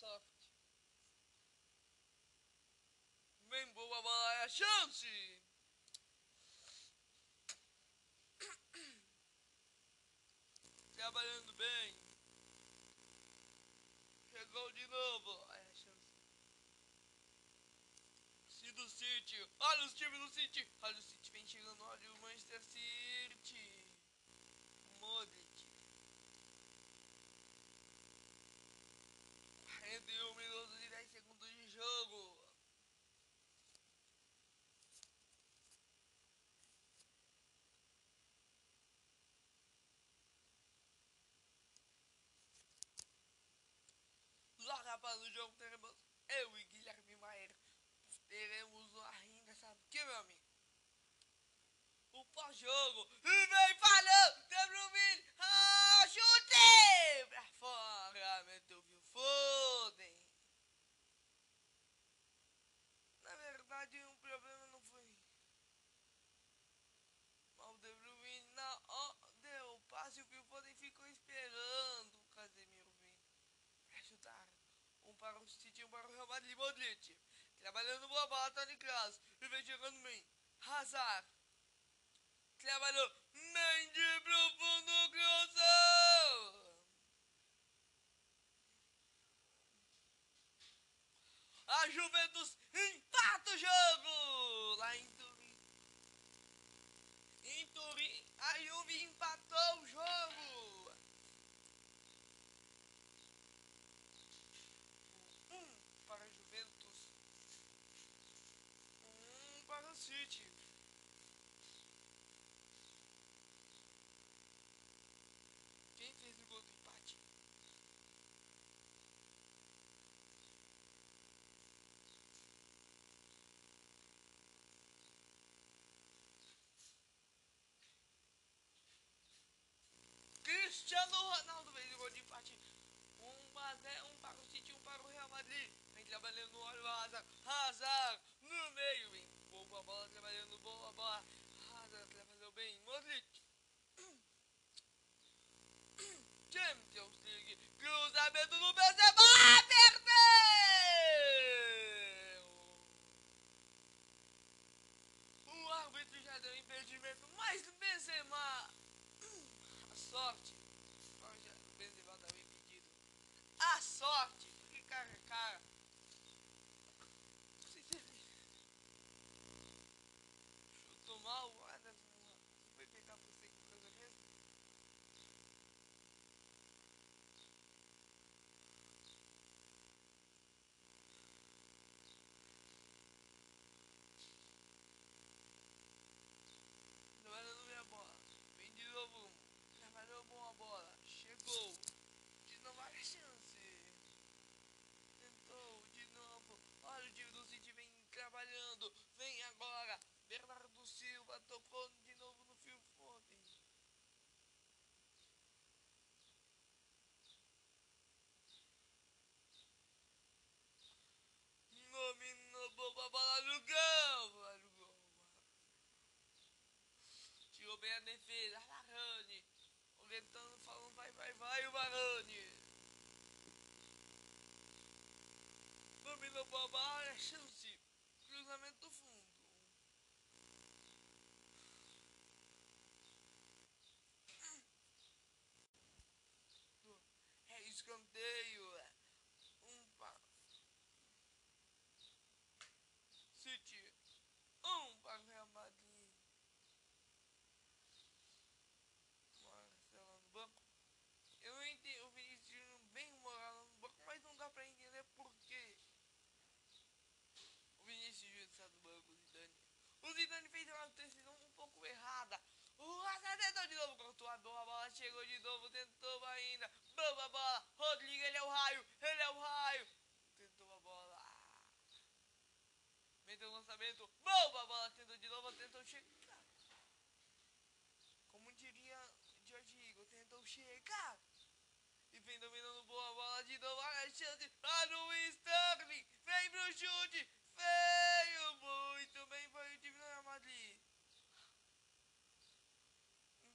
sorte. Vem boa, vai a chance! Trabalhando bem. Chegou de novo. É a chance. Se do City. Olha os times do City. Olha o City vem chegando. Olha o Manchester City. para o jogo tá teremos eu e Guilherme Maier. Teremos uma ringa, sabe o que, meu amigo? O pós-jogo. Modric, trabalhando boa bola, Tony Kroos, e vem chegando bem, Hazard, trabalhou, Mendy pro Cristiano Ronaldo fez o gol de empate. um para para o City, um para o Real Madrid. Vem trabalhando no olho, Hazard. Hazard. vem a defesa, Varane. O comentando falando, vai, vai, vai, o Varane. Dominou bola, a chance. Cruzamento chegou de novo, tentou ainda. Boa bola, Rodrigo, ele é o raio, ele é o raio. Tentou a bola. Meteu o lançamento, boa bola, tentou de novo, tentou chegar. Como diria George Eagle, tentou chegar. E vem dominando boa bola de novo, olha a chance para o Sterling. Vem pro chute, feio, muito bem, foi o time do Real Madrid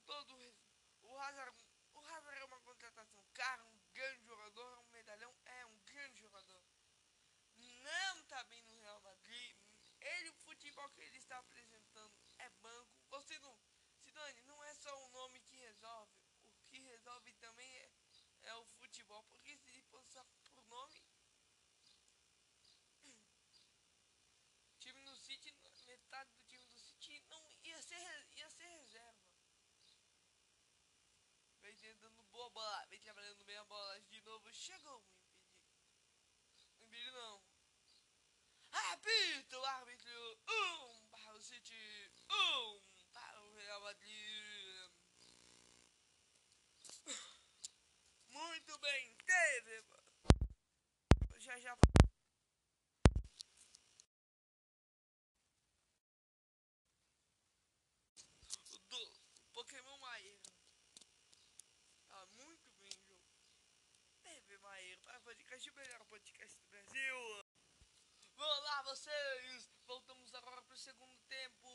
todo o Hazard, o Hazard é uma contratação cara, um grande jogador, um medalhão, é um grande jogador. Não tá bem no Real Madrid. Ele, o futebol que ele está apresentando é banco. Você não, Sidane, não é só o nome que resolve. O que resolve também é, é o futebol. Porque se fosse só por nome, time no City, metade do time do City não ia ser, ia ser reserva. Vem tentando boa bola. Vem trabalhando bem a bola. De novo. Chegou o impedir. Impedir não. Apita o árbitro. Um para o City. Um para o Real Madrid. Muito bem. Teve. Já já. Do Pokémon Maier. Tá muito bem, jogo. TV Maíra para podcast, o melhor podcast do Brasil. Olá, vocês! Voltamos agora para o segundo tempo.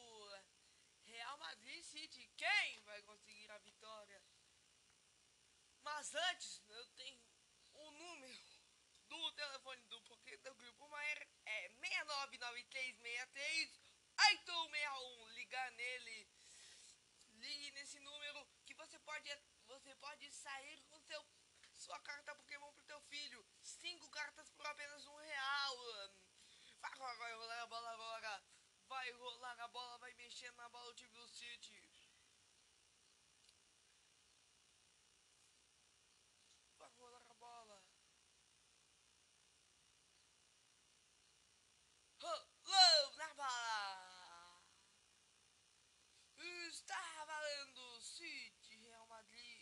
Real Madrid City, quem vai conseguir a vitória? Mas antes, eu tenho o número do telefone do porque do grupo Maier é 699363 8161. Ligar nele. Ligue nesse número que você pode você pode sair com seu, sua carta Pokémon pro teu filho. Cinco cartas por apenas um real. Vai, rolar a bola agora. Vai rolar a bola, vai mexer na bola o time do City. Vai rolar a bola. Rolou na bola. Está valendo City Real Madrid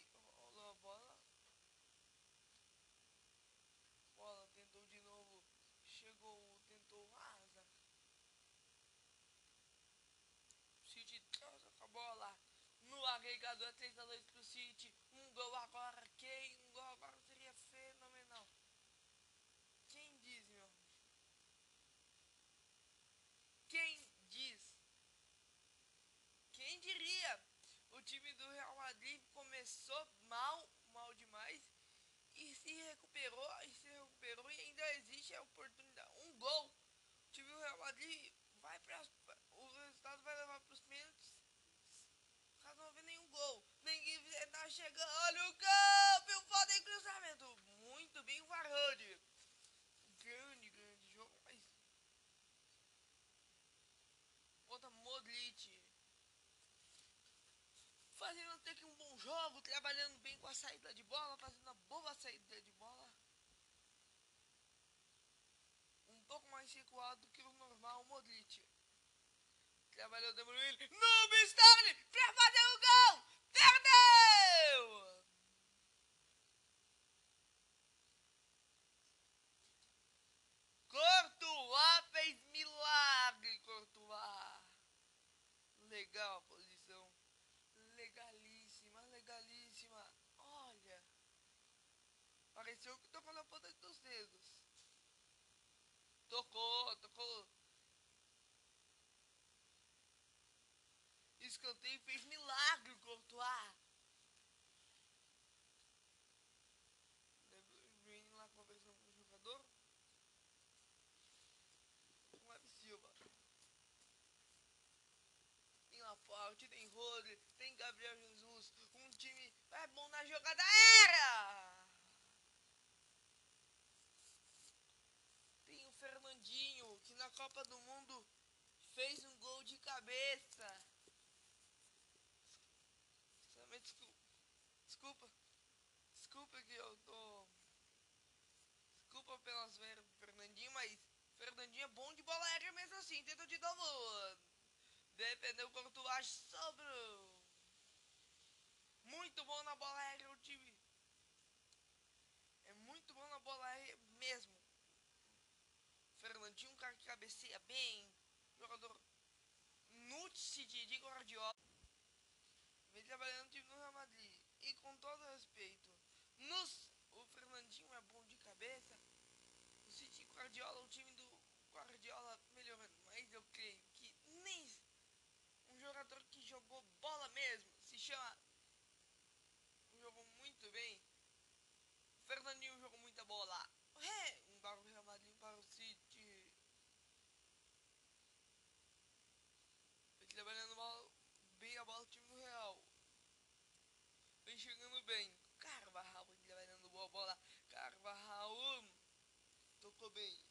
bola. Bola tentou de novo. Chegou, tentou asa. Troca com a bola. No agregador 3 a 2 pro City. Um gol agora. Quem? Um gol agora seria fenomenal. Quem diz, meu? Quem diz? Quem diria? O time do Real Madrid começou mal, mal demais e se recuperou, e se recuperou e ainda existe a oportunidade, um gol. O time do Real Madrid vai para o resultado vai levar para os pênaltis. Caso não houver nenhum gol, ninguém tá chegando. Olha o campo, foda em cruzamento. Muito bem o Varane. Grande, grande jogo, mas outra Modric fazendo até que um bom jogo, trabalhando bem com a saída de bola, fazendo uma boa saída de bola. Um pouco mais recuado do que o normal, o Modric. Trabalhou o De Bruyne, no Sterling, pra fazer o gol! Perdeu! Courtois fez milagre, Courtois. Legal a posição legalíssima, legalíssima. Olha, pareceu que tocou na ponta dos dedos. Tocou, tocou. Escanteio fez milagre, Courtois. Vem lá conversando com o jogador. Um Silva tem Laporte, tem Rodri, tem Gabriel Jesus, um time é bom na jogada era! Copa do Mundo fez um gol de cabeça. Desculpa, desculpa, desculpa que eu tô. Desculpa pelas ver Fernandinho, mas Fernandinho é bom de bola aérea mesmo assim. Tenta de novo. Defendeu o Courtois sobre. Muito bom na bola aérea o time. É muito bom na bola aérea mesmo. Fernandinho, um cara que cabeceia bem. Jogador Nutsi de Guardiola. Vem trabalhando no time do Real Madrid. E com todo respeito, nos, o Fernandinho é bom de cabeça. O City Guardiola, o time do Guardiola melhorando. Mas eu creio que nem um jogador que jogou bola mesmo se chama. Jogou muito bem. Fernandinho jogou muita bola. É, um para o Real Madrid, um para o City. Vem trabalhando mal, bem a bola do time do Real. Vem chegando bem. Carvajal vem trabalhando boa bola. Carvajal tocou bem.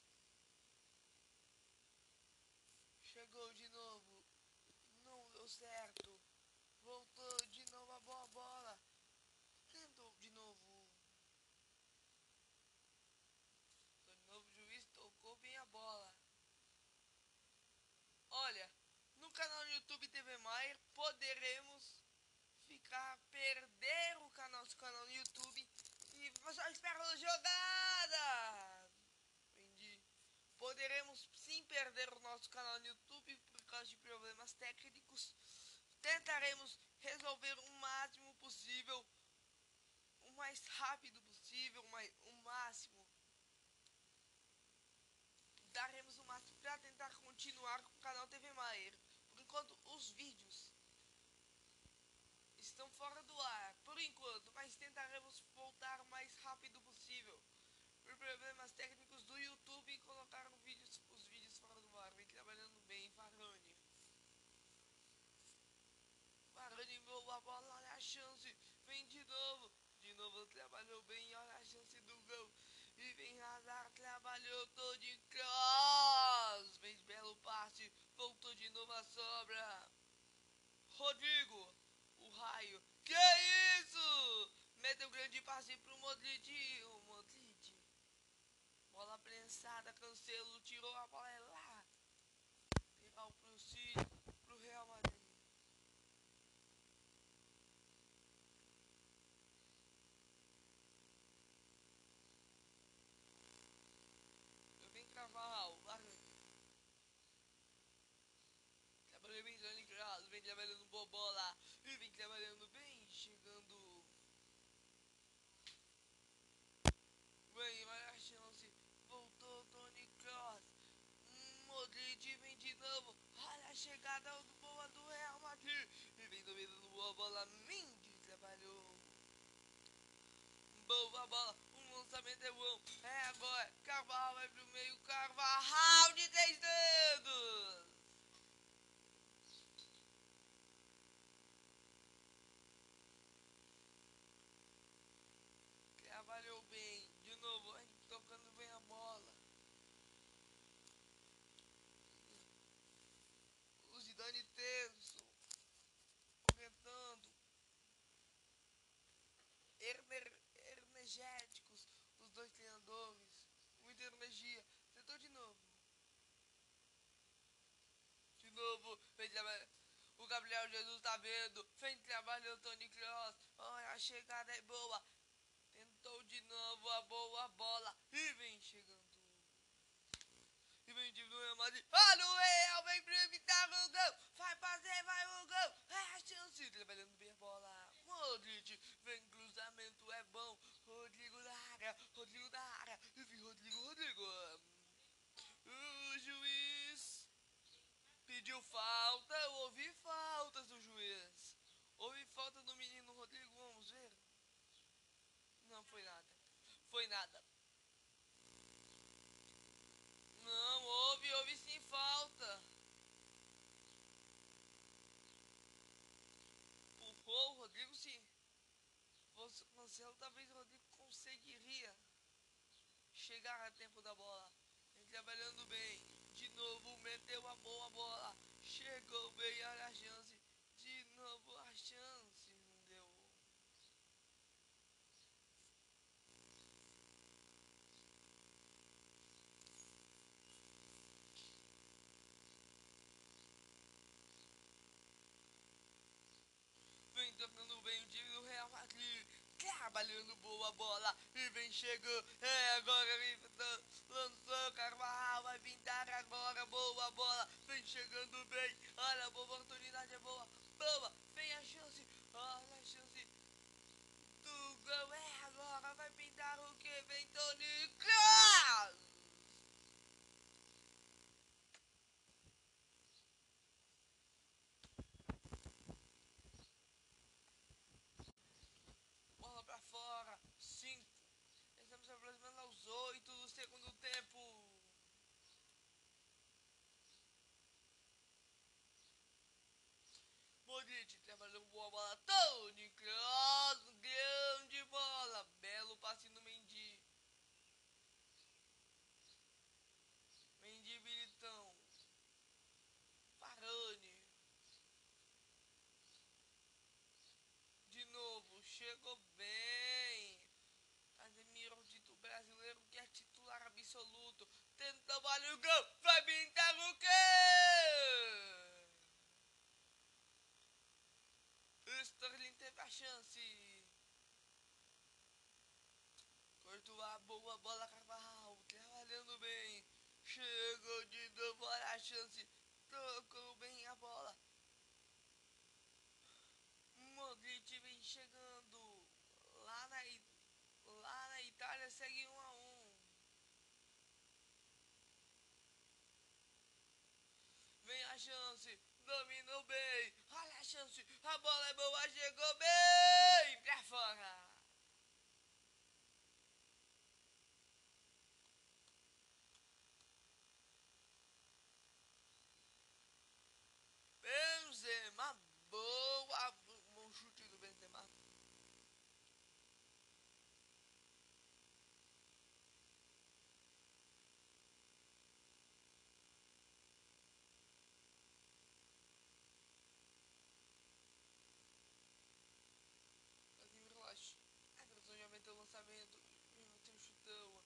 Chegou de novo. Não deu certo. Voltou de novo a boa bola. Tentou de novo. De novo o juiz tocou bem a bola. Olha, no canal do YouTube TV Maier poderemos ficar perder o canal, nosso canal no YouTube e só espera a jogada. Poderemos sim perder o nosso canal no YouTube por causa de problemas técnicos. Tentaremos resolver o máximo possível, o mais rápido possível, o máximo. Daremos o máximo para tentar continuar com o canal TV Maier. Por enquanto, os vídeos estão fora do ar, por enquanto, mas tentaremos voltar o mais rápido possível. Por problemas técnicos do YouTube, colocaram vídeos, os vídeos fora do. Vem trabalhando bem, Varane. Varane voou a bola, olha a chance. Vem de novo. De novo trabalhou bem, olha a chance do gol. E vem Hazard, trabalhou todo de cross. Fez belo passe, voltou de novo a sobra. Rodrigo o raio. Que isso? Meteu grande passe pro Modric. O. Bola prensada, cancelo, tirou a bola é lá. Legal pro City, pro Real Madrid. Eu vim Carvalho, Trabalhei bem, Johnny Cross, vem trabalhando bobola e vem trabalhando bem, chegando. Vem, olha a chance. Voltou Tony Cross. Modric vem de novo. Olha a chegada do boa do Real Madrid. E vem dominando boa bola. Mendy trabalhou. Boa bola. Um lançamento é bom. É agora. Carvalho vai pro meio. Carvalho de três dedos. trabalhou bem. De novo, tocando bem a bola. O Zidane tenso. Orientando. Erner, energéticos. Os dois treinadores. Muita energia. Tentou de novo. De novo. Vem O Jesus tá vendo. Vem trabalhando Tony Cross. Olha, a chegada é boa. Tentou de novo a boa bola e vem chegando. E vem de Real Madrid. Olha o Real, vem pra evitar o gol. Vai fazer, vai o gol. É a chance. Trabalhando bem a bola. Modric, vem cruzamento, é bom. Rodrigo da área, Rodrigo da área. E vem Rodrigo, Rodrigo. O juiz pediu falta. Eu ouvi faltas do juiz. Houve falta do menino Rodrigo, vamos ver. Não foi nada. Foi nada. Não, houve, houve sim falta. Empurrou o Rodrigo sim. Fosse Cancelo, talvez o Rodrigo conseguiria chegar a tempo da bola. Ele trabalhando bem. Novo meteu uma boa bola. Chegou bem, olha a chance. De novo a chance. Não deu. Vem tocando bem o time do Real Madrid. Trabalhando boa bola. E vem chegando. É, agora vem chegando bem. Olha, a boa oportunidade é boa. Boa. Vem a chance. Olha a chance. Do gol. É, agora vai pintar o que? Vem Tony Kroos. Bola pra fora. Cinco. Estamos aproximando aos oito do segundo tempo. Modric trabalhou boa bola. Tony Kroos, grande bola. Belo passe no Mendy. Mendy Militão. Varane. De novo, chegou bem. Casemiro, dito brasileiro que é titular absoluto. Tenta vale o gol. Vai pintar o quê? Sterling teve a chance. Cortou a boa bola, Carvalho. Trabalhando bem. Chegou de novo, olha a chance. Tocou bem a bola. Modric vem chegando. Lá na, I- lá na Itália segue 1 a 1 Vem a chance. Dominou bem. Olha a chance. A bola é boa. Chegou bem. Pra fora. Benzema. Boa. Bom chute do Benzema. Casemiro relaxa. Anderson já meteu o lançamento. Já meteu o chutão.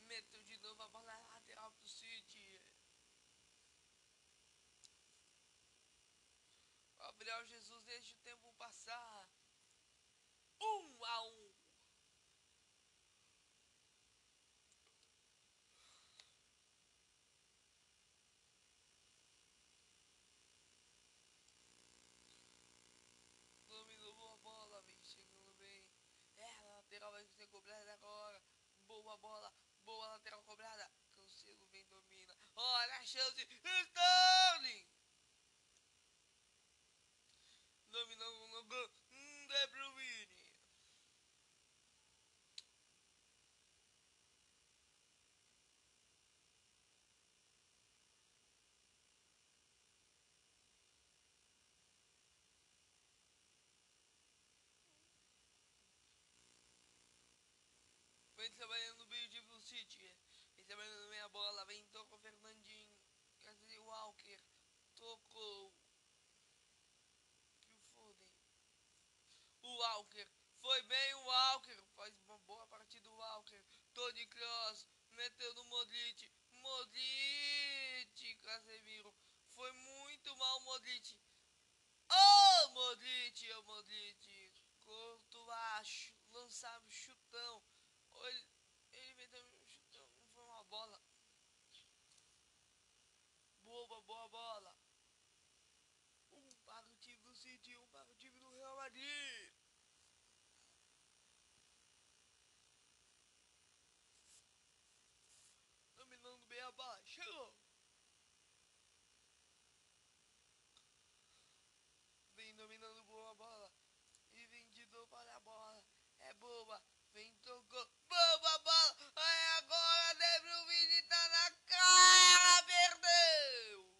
Meteu de novo a bola lateral pro City. Gabriel Jesus deixa o tempo passar. Um a um. Dominou boa bola, vem chegando bem. É, lateral vai ser cobrada agora. Boa bola, boa lateral cobrada. Cancelo vem, domina. Olha a chance. Sterling! Dominou no gol. Hum, De Bruyne. Vem trabalhando bem o time do City. Vem trabalhando bem a bola. Vem, tocou Fernandinho. O Walker. Tocou. Que o Foden. O Walker. Foi bem o Walker. Faz uma boa partida o Walker. Tony Kroos. Meteu no Modric. Modric. Casemiro. Foi muito mal o Modric. Ô Modric, ô Modric. Corto baixo. Lançava chutão. Ô, Ele, ele meteu um chutão. Não foi uma bola. Boa, bola. Um para o time do City, um para o time do Real Madrid. Dominando bem a bola. Chegou. Vem dominando boa bola. E novo para a bola. É boa. Vem tocou. Boa bola. É agora. De Bruyne tá na cara. Perdeu.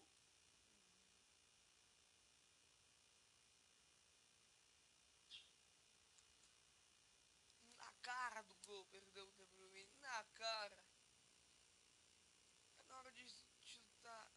Na cara do gol. Perdeu o De Bruyne. Na cara. É na hora de chutar.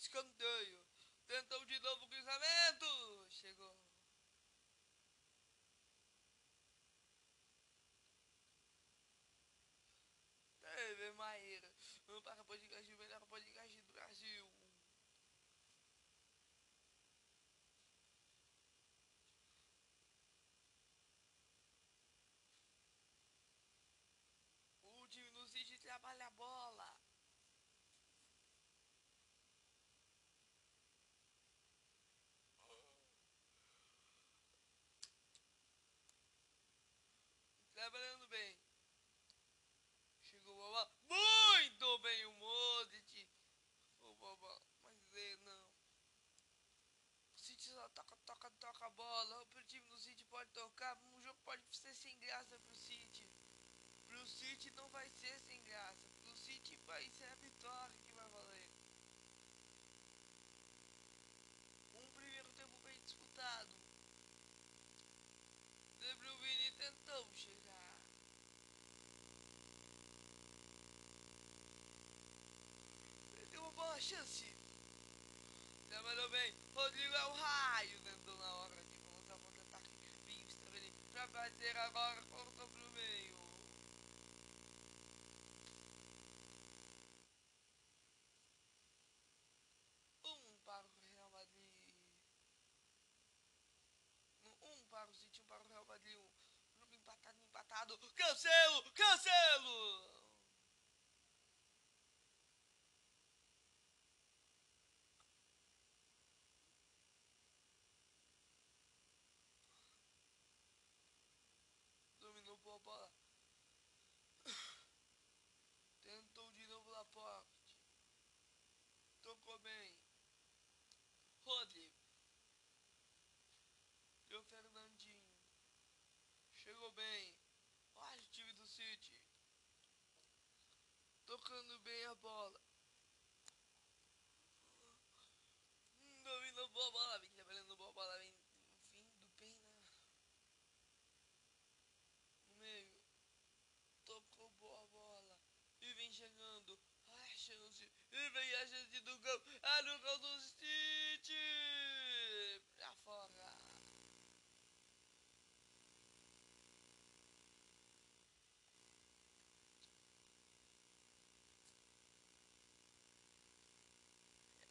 Escanteio. Tentou de novo o cruzamento. Chegou. TV Maíra. Vamos para o podcast, o melhor podcast do Brasil. O time do City trabalha a bola. Trabalhando bem. Chegou o Boba. Muito bem o Modric. O Boba. Mas é, não. O City só toca, toca, toca a bola. O time do City pode tocar. Um jogo pode ser sem graça pro City. Pro City não vai ser sem graça. Pro City vai ser a vitória que vai valer. Um primeiro tempo bem disputado. De Bruyne tentou chegar. Perdeu uma chance. Trabalhou bem. Rodrigo é o raio. Tentou na hora de voltar contra-ataque. Vinho está bem pra bater agora. Cortou pro meio. Um para o Real Madrid. Um para o City, um para o Real Madrid. Um jogo empatado, empatado. Cancelo! Cancelo! Dominou boa bola. Tentou de novo Laporte. Tocou bem. Rodrigo. E o Fernandinho. Chegou bem. Olha o time do City. Tocando bem a bola. Hum, Dominou boa bola. Vem trabalhando boa bola. Vem vindo bem na... no meio. Tocou boa bola. E vem chegando. Ai, a chance. E vem a chance do gol. Ah, no gol do City. Pra fora.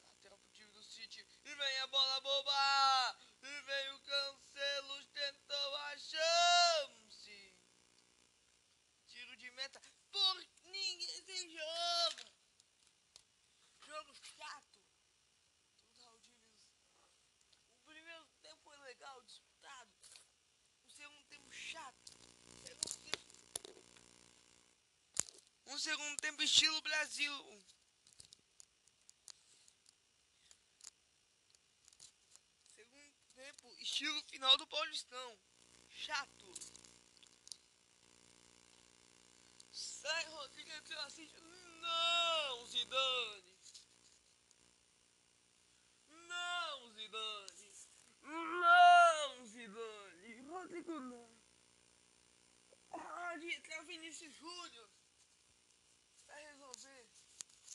Lateral pro time do City. E vem a bola boba. E vem o Cancelo. Tentou a chance. Tiro de meta. Por ninguém sem jogo. Jogo chato. Total times. O primeiro tempo foi legal, disputado. O segundo tempo chato. O segundo tempo. Um segundo tempo estilo Brasil. Segundo tempo, estilo final do Paulistão. Chato. Sai, Rodrigo, assim. Não, Zidane. Não, Zidane. Não, Zidane. Rodrigo, não. Pode entrar o Vinícius Júnior. Vai resolver.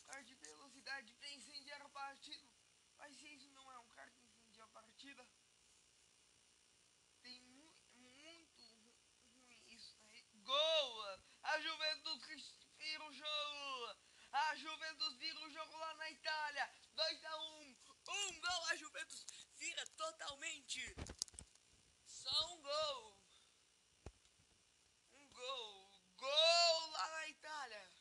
Cara de velocidade pra incendiar a partida. Mas se isso não é um cara que incendia a partida, tem mu muito ru- ruim isso aí. Gol! A Juventus vira o jogo! A Juventus vira o jogo lá na Itália! 2x1! Um gol! A Juventus vira totalmente! Só um gol! Um gol! Gol lá na Itália!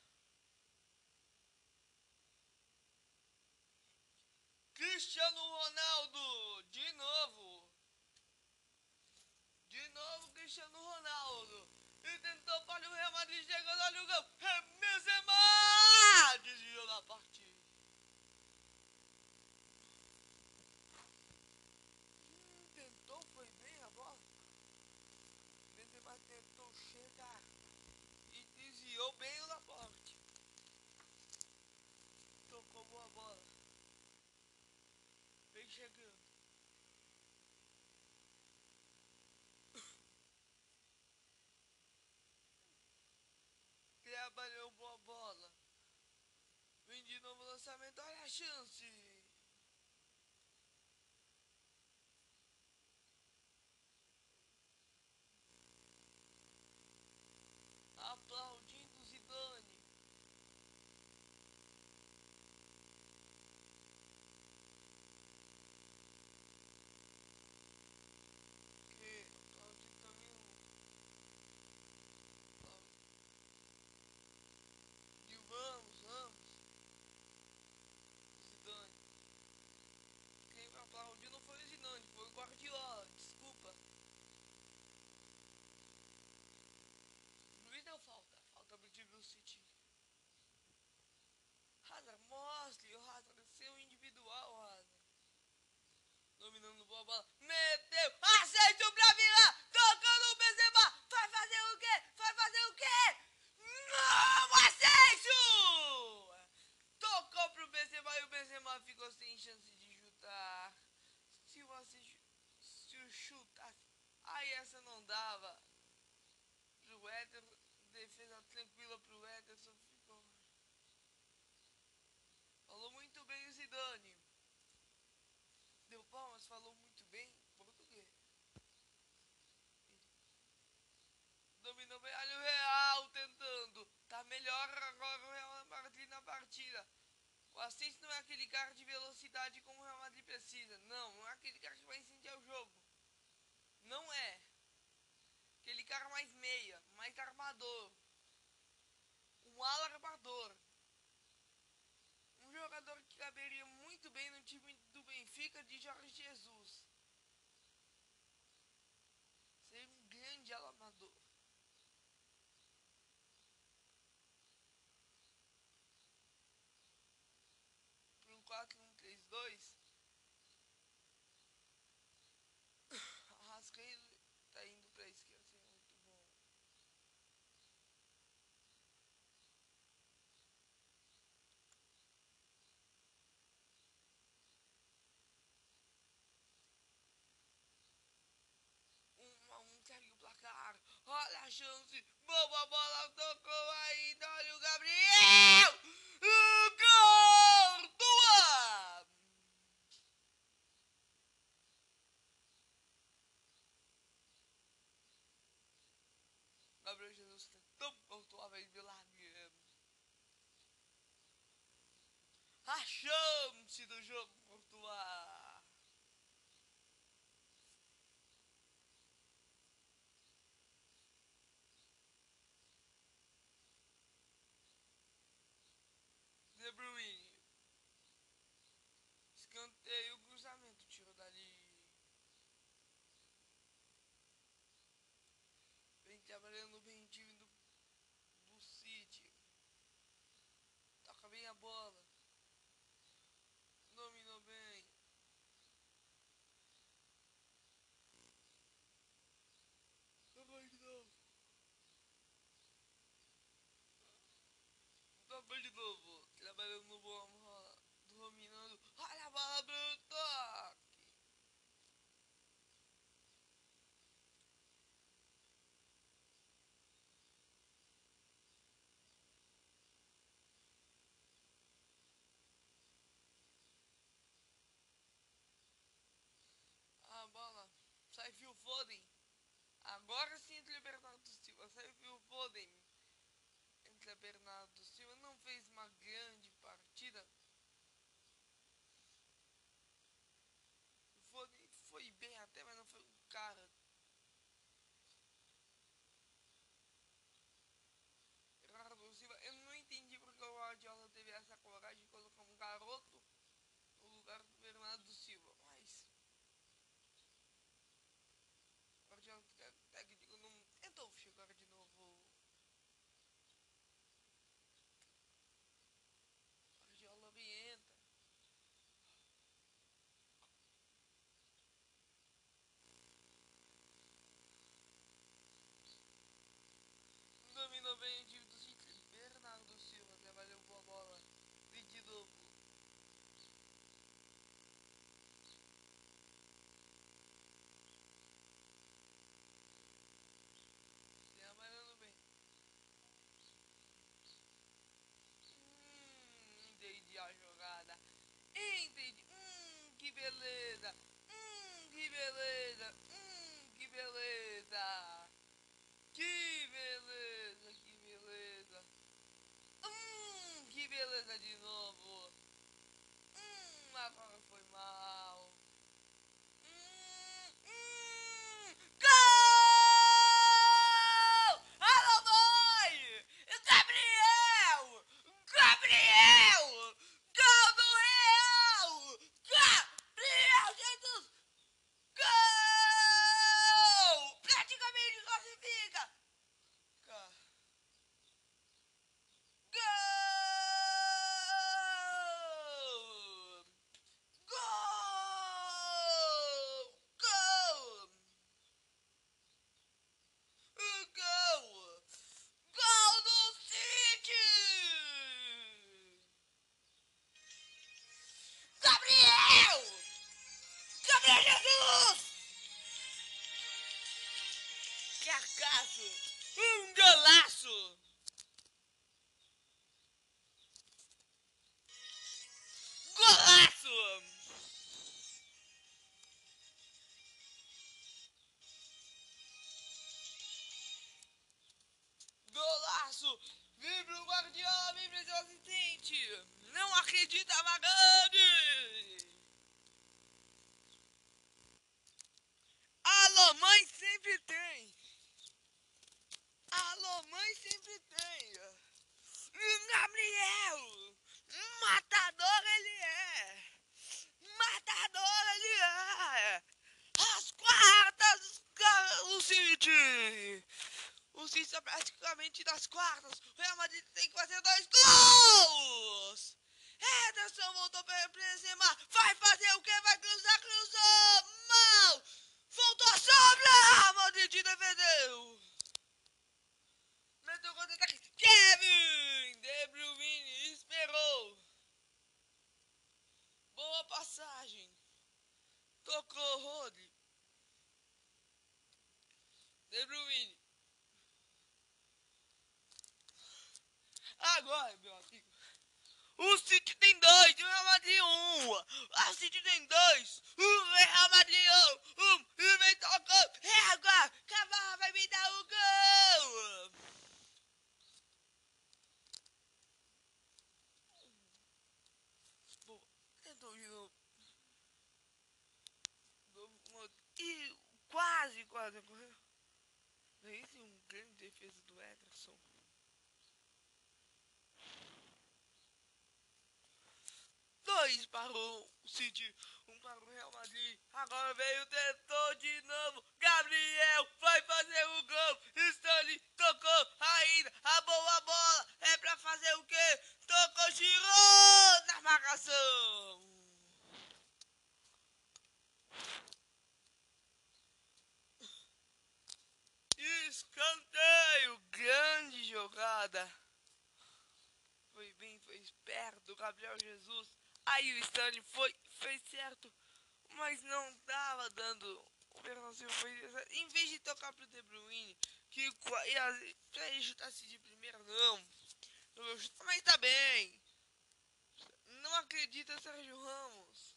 Cristiano Ronaldo, de novo. De novo Cristiano Ronaldo. E tentou para o Real Madrid, chegando olha o gol. É Benzema! Desviou da partida. Hum, tentou, foi bem a bola. Benzema tentou chegar. E desviou bem o Laporte. Tocou boa bola. Vem chegando. Trabalhou boa bola. Vem de novo o lançamento. Olha a chance. a bola, meteu, acertou pra virar, tocou no Benzema, vai fazer o quê? Vai fazer o quê? Não, Asensio! Tocou pro Benzema e o Benzema ficou sem chance de chutar. Se você se chutasse, aí essa não dava. Pro Éter, defesa tranquila pro Ederson, ficou. Falou muito bem o Zidane. Deu palmas, falou muito bem português. Dominou bem, olha o Real tentando. Tá melhor agora o Real Madrid na partida. O Assis não é aquele cara de velocidade como o Real Madrid precisa. Não, não é aquele cara que vai incendiar o jogo. Não é. Aquele cara mais meia, mais armador. Um ala armador. Um jogador que caberia muito bem no time do Benfica de Jorge Jesus. Ser um grande alamador. Para um 4-1-3-2. Arrascaeta tá indo pra esquerda, seria muito bom. Um a um segue o placar. Olha a chance. Boa bola, tocou ainda. Olha o Gabriel. O Courtois. Gabriel Jesus tentou Courtois fez milagre. A do jogo, Courtois. De Bruyne. Escanteio, cruzamento, tiro dali. Vem trabalhando bem time do, do City. Toca bem a bola. Dominou bem. Vai de novo. Tocou de novo. Trabalhando no bom. Dominando. Olha a bola pro toque. A bola. Sai Phil Foden. Agora sim entre Bernardo Silva. Sai Phil Foden. Entre Bernardo fez uma grande partida. Foi bem até, mas não foi um cara. Silva. Eu não entendi porque o Guardiola teve essa coragem de colocar um garoto no lugar do Bernardo Silva. Mas Guardiola técnico não tentou chegar de novo. Guardiola orienta. Dominou bem o time do City. Bernardo Silva trabalhou boa bola. E de novo. Trabalhando bem. Hum, entendi a jogada. Entendi. Hum, que beleza. Hum, que beleza. Escanteio, grande jogada. Foi bem, foi esperto, Gabriel Jesus. Aí o Stanley foi, fez certo, mas não tava dando. O Bernardo Silva foi em vez de tocar pro De Bruyne, que ia, ele chutar-se de primeira, não. Mas tá bem. Não acredita, Sérgio Ramos.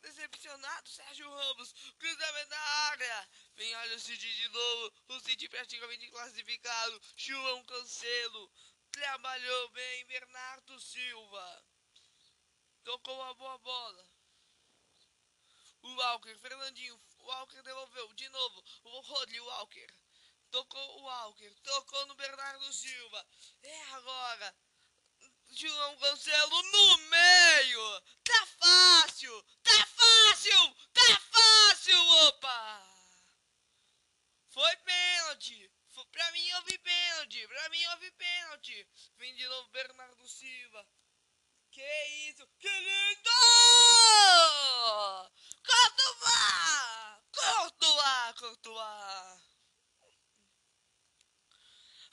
Decepcionado, Sérgio Ramos. Cruzamento na área. Vem, olha o City de novo. O City praticamente classificado. João Cancelo. Trabalhou bem, Bernardo Silva. Tocou uma boa bola. O Walker, Fernandinho. Walker devolveu de novo. O Rodri Walker. Tocou o Walker. Tocou no Bernardo Silva. É agora. João Cancelo no meio. Tá fácil. Tá fácil. Tá fácil. Opa. Foi pênalti. Pra mim houve pênalti. Pra mim houve pênalti. Vem de novo Bernardo Silva. Que isso? Que lindo! Courtois! Courtois! Courtois!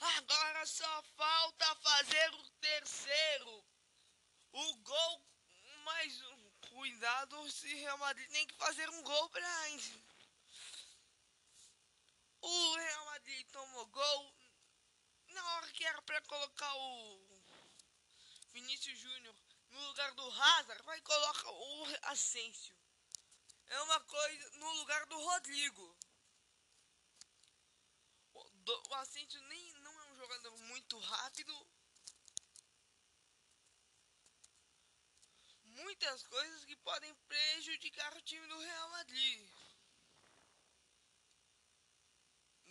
Agora só falta fazer o terceiro. O gol, mas cuidado se Real Madrid tem que fazer um gol pra o Real Madrid tomou gol na hora que era para colocar o Vinícius Júnior no lugar do Hazard, vai colocar o Asensio. É uma coisa no lugar do Rodrigo. O, do, o Asensio nem jogador muito rápido. Muitas coisas que podem prejudicar o time do Real Madrid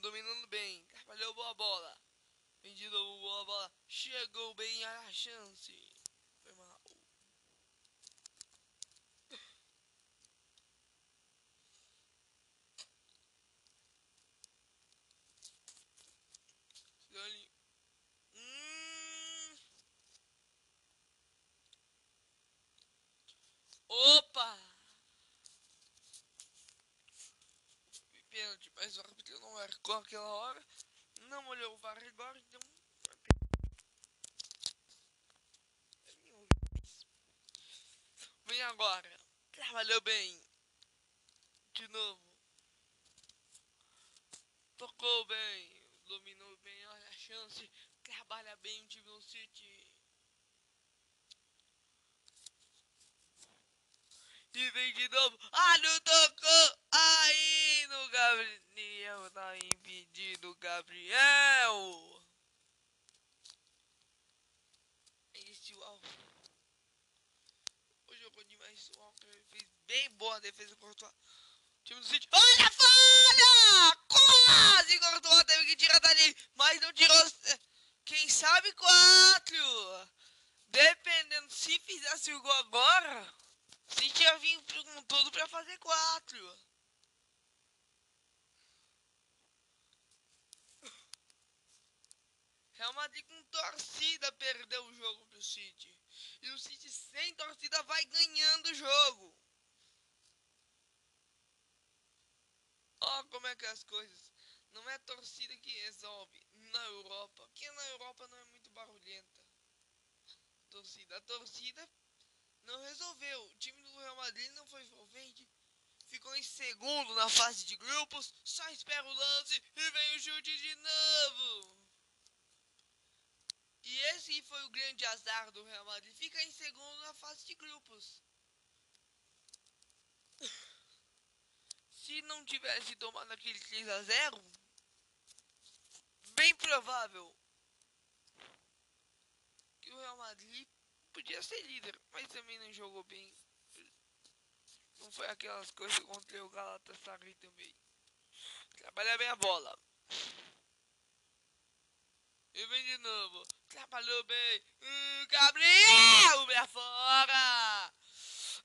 dominando bem, trabalhou boa bola. Vendido boa bola, chegou bem a chance. Valeu bem. De novo. Tocou bem. Dominou bem. Olha a chance. Trabalha bem o time do City. E vem de novo. Ah, o tocou. Aí no Gabriel. Tá impedido, Gabriel. Esse o Hoje eu vou demais o Walker bem boa a defesa contra o time do City. Olha a falha! Quase cortou. Teve que tirar dali. Mas não tirou. Quem sabe quatro. Dependendo se fizesse o gol agora. Se tinha vindo com tudo pra fazer quatro. Real Madrid com torcida perdeu o jogo pro City. E o City sem torcida vai ganhando o jogo. Ó oh, como é que é as coisas. Não é torcida que resolve na Europa. Porque na Europa não é muito barulhenta. Torcida. A torcida não resolveu. O time do Real Madrid não foi envolvente. Ficou em segundo na fase de grupos. Só espera o lance e vem o chute de novo. E esse foi o grande azar do Real Madrid. Fica em segundo na fase de grupos. Se não tivesse tomado aquele 3 a 0 bem provável que o Real Madrid podia ser líder, mas também não jogou bem. Não foi aquelas coisas contra o Galatasaray também. Trabalha bem a bola. E vem de novo. Trabalhou bem. Hum, Gabriel pra fora.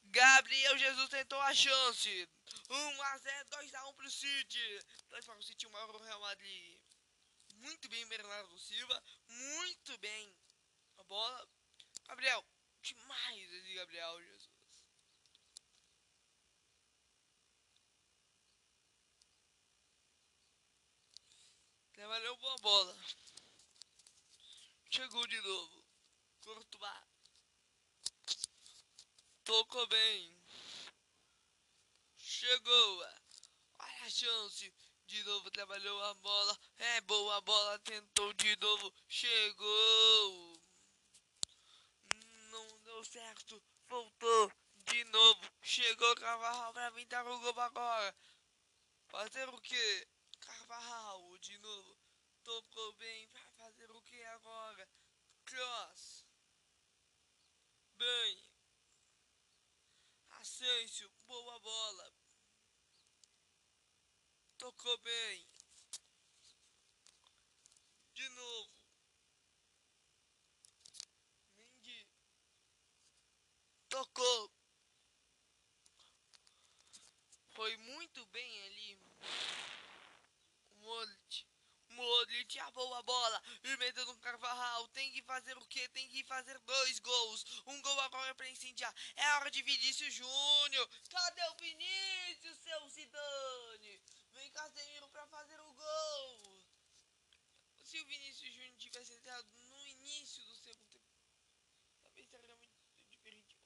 Gabriel Jesus tentou a chance. 1 a 0, 2 a 1 pro City. 2 para o City, 1 para o Real Madrid. Muito bem, Bernardo Silva. Muito bem. A bola Gabriel, demais esse Gabriel Jesus. Trabalhou boa bola. Chegou de novo. Courtois. Tocou bem. Chegou. Olha a chance. De novo trabalhou a bola. É boa a bola. Tentou de novo. Chegou certo, voltou de novo, chegou Carvajal pra vir dar o gol agora. Fazer o que? Carvajal de novo, tocou bem, vai fazer o que agora? Cross, bem, Asensio, boa bola, tocou bem, de novo. tocou. Foi muito bem ali. O Modric. Modric avou a bola e meteu no Carvajal. Tem que fazer o que? Tem que fazer dois gols. Um gol agora para incendiar. É hora de Vinícius Júnior. Cadê o Vinícius, seu Zidane? Casemiro para fazer o gol. Se o Vinícius Júnior tivesse entrado no início do segundo tempo, talvez seria muito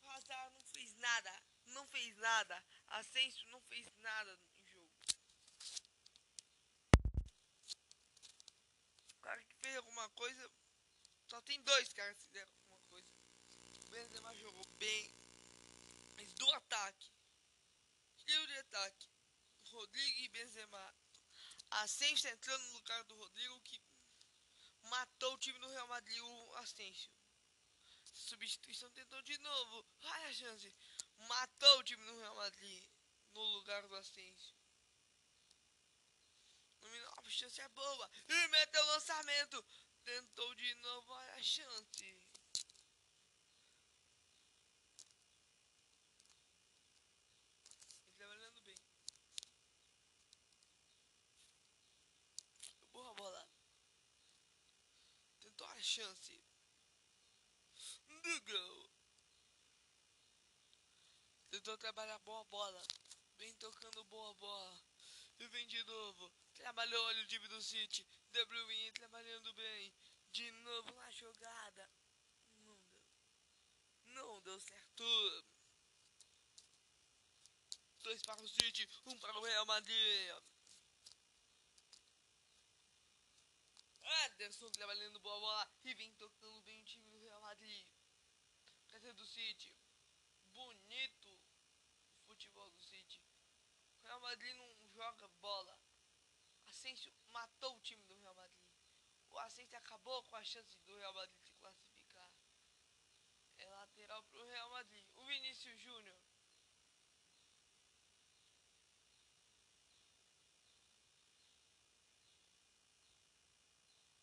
Hazard não fez nada. Não fez nada. Ascenso não fez nada no jogo. O cara que fez alguma coisa. Só tem dois caras que fizeram alguma coisa. O Benzema jogou bem. Mas do ataque. Trio de ataque. Rodrigo e Benzema. Asensio entrando no lugar do Rodrigo que matou o time do Real Madrid, o Asensio. Substituição tentou de novo. Olha a chance. Matou o time do Real Madrid no lugar do Asensio. A chance é boa. E meteu o lançamento. Tentou de novo. Olha a chance. trabalhando bem. Boa bola. Tentou a chance do Tentou trabalhar boa bola. Vem tocando boa bola. E vem de novo. Trabalhou olha o time do City. De Bruyne trabalhando bem. De novo na jogada. Não deu. Não deu certo. Dois para o City. Um para o Real Madrid. Ederson trabalhando boa bola e vem tocando bem o time do Real Madrid. Cadê do City? Bonito o futebol do City. O Real Madrid não joga bola. Asensio matou o time do Real Madrid. O Asensio acabou com a chance do Real Madrid se classificar. É lateral pro Real Madrid. O Vinícius Júnior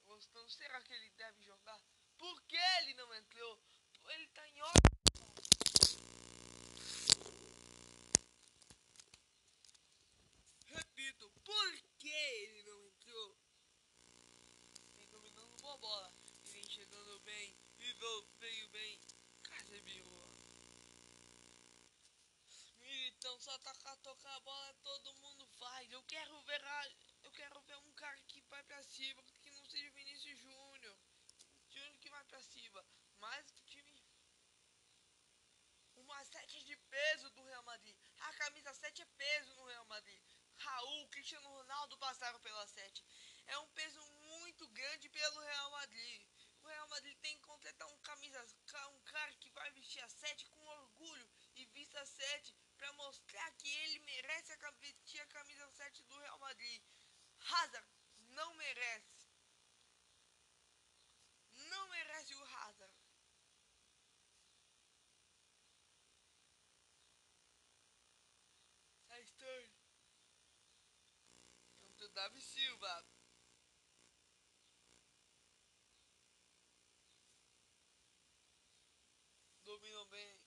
gostando. Será que ele deve jogar? Por que ele não entrou? Ele tá em ordem. Repito, por que ele não entrou? Vem dominando boa bola. Vem chegando bem. E veio bem. Casemiro. Militão só tacar, tocar a bola, todo mundo faz. Eu quero ver a, eu quero ver um cara que vai pra cima, seja o Vinícius Júnior. Júnior que vai pra cima. Mas o time. Uma 7 de peso do Real Madrid. A camisa 7 é peso no Real Madrid. Raul, Cristiano Ronaldo passaram pela 7. É um peso muito grande pelo Real Madrid. O Real Madrid tem que contratar um camisa, um cara que vai vestir a 7 com orgulho e vista a 7 para mostrar que ele merece vestir a camisa 7 do Real Madrid. Hazard não merece não merece o Hazard. Hashtag. Então, Davi Silva. Dominou bem.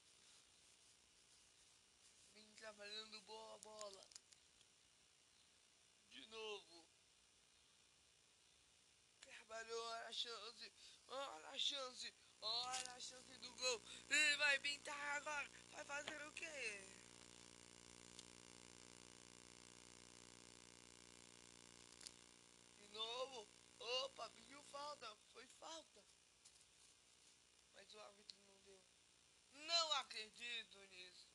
Vem trabalhando boa bola. De novo. Trabalhou a chance. Olha a chance. Olha a chance do gol. E vai pintar agora. Vai fazer o quê? De novo. Opa, pediu falta. Foi falta. Mas o árbitro não deu. Não acredito nisso.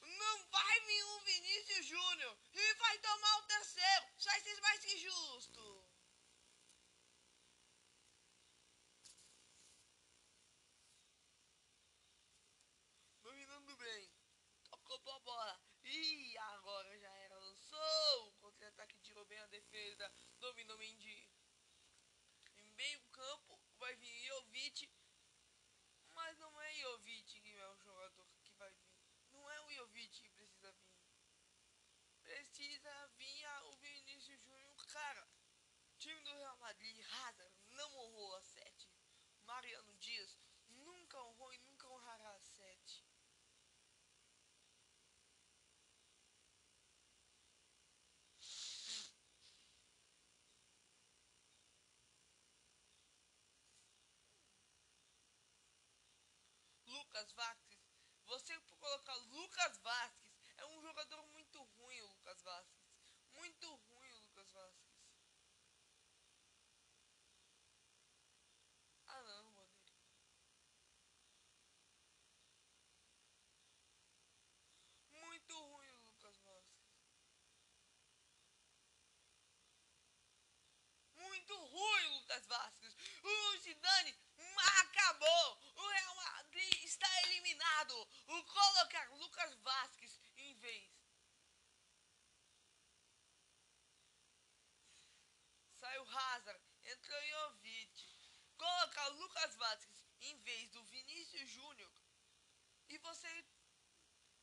Não vai vir um Vinícius Júnior e vai tomar o terceiro. Isso que justo. a bola. E agora já era. Lançou. Contra-ataque tirou bem a defesa. Dominou Mendy. Em meio campo vai vir Jovic. Mas não é Jovic que é o jogador que vai vir. Não é o Jovic que precisa vir. Precisa vir o Vinícius Júnior. Cara, time Hazard, não honrou a 7. Mariano Dias nunca honrou e nunca honrará a 7. Lucas Vasquez, você colocar Lucas Vasquez, é um jogador muito ruim o Lucas Vasquez. Muito ruim o Lucas Vasquez. Ah não, mano. Muito ruim o Lucas Vasquez. Muito ruim o Lucas Vasquez. O Zidane acabou. O Real Madrid está eliminado. O colocar Lucas Vasquez em vez. Saiu Hazard, entrou Jovic. Colocar Lucas Vasquez em vez do Vinícius Júnior. E você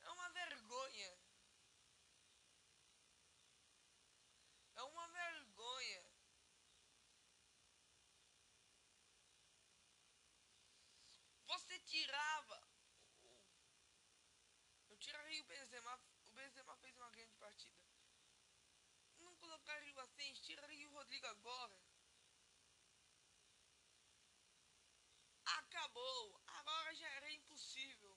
é uma vergonha. É uma vergonha. Você tirava. Eu tiraria o Benzema. O Benzema fez uma grande partida. Não colocaria o Asens, tiraria o Rodrigo agora. Acabou. Agora já era impossível.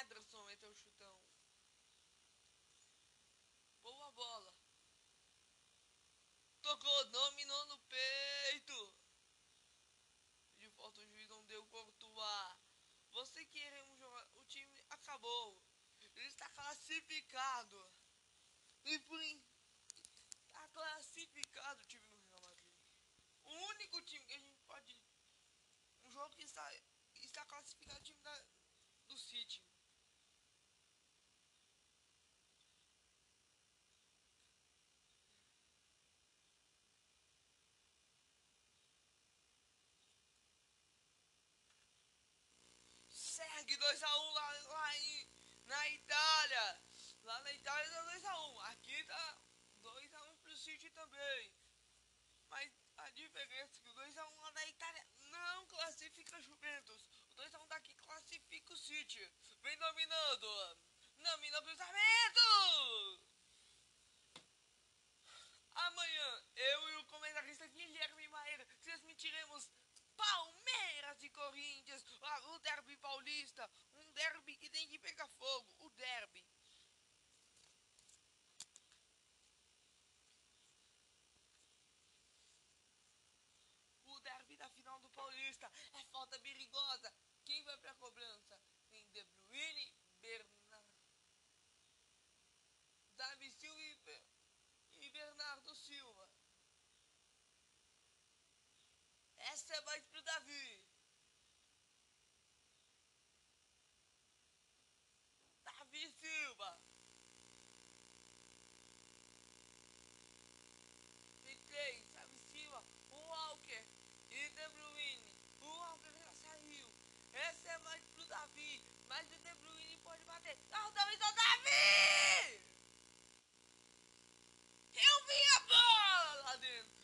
Ederson meteu o chutão. Boa bola. Tocou, dominou no peito. De volta o juiz não deu Courtois. Você queremos jogar. O time acabou. Ele está classificado. E por tá classificado o time do Real Madrid. O único time que a gente pode. Um jogo que está, está classificado o time da, do City. Segue 2x1 um lá, lá em, na Itália. Lá na Itália tá 2x1. Um. Aqui tá 2x1 um pro City também. Mas a diferença que o 2x1 um lá na Itália não classifica Juventus. O 2x1 daqui classifica o City. Vem dominando. Domina o cruzamento. Amanhã, eu e o comentarista Guilherme Maia transmitiremos Palmeiras e Corinthians, o derby paulista, um derby que tem que pegar fogo, o derby. O derby da final do É falta perigosa. Quem vai pra cobrança? Tem De Bruyne, Bernardo, Davi Silva e Bernardo Silva. Essa é mais pro Davi. Davi Silva. Tem três, Davi Silva, o Walker e De Bruyne. O Walker já saiu. Essa é mais pro Davi. Mas o De Bruyne pode bater. Ah, o Davi, o Davi! Eu vi a bola lá dentro.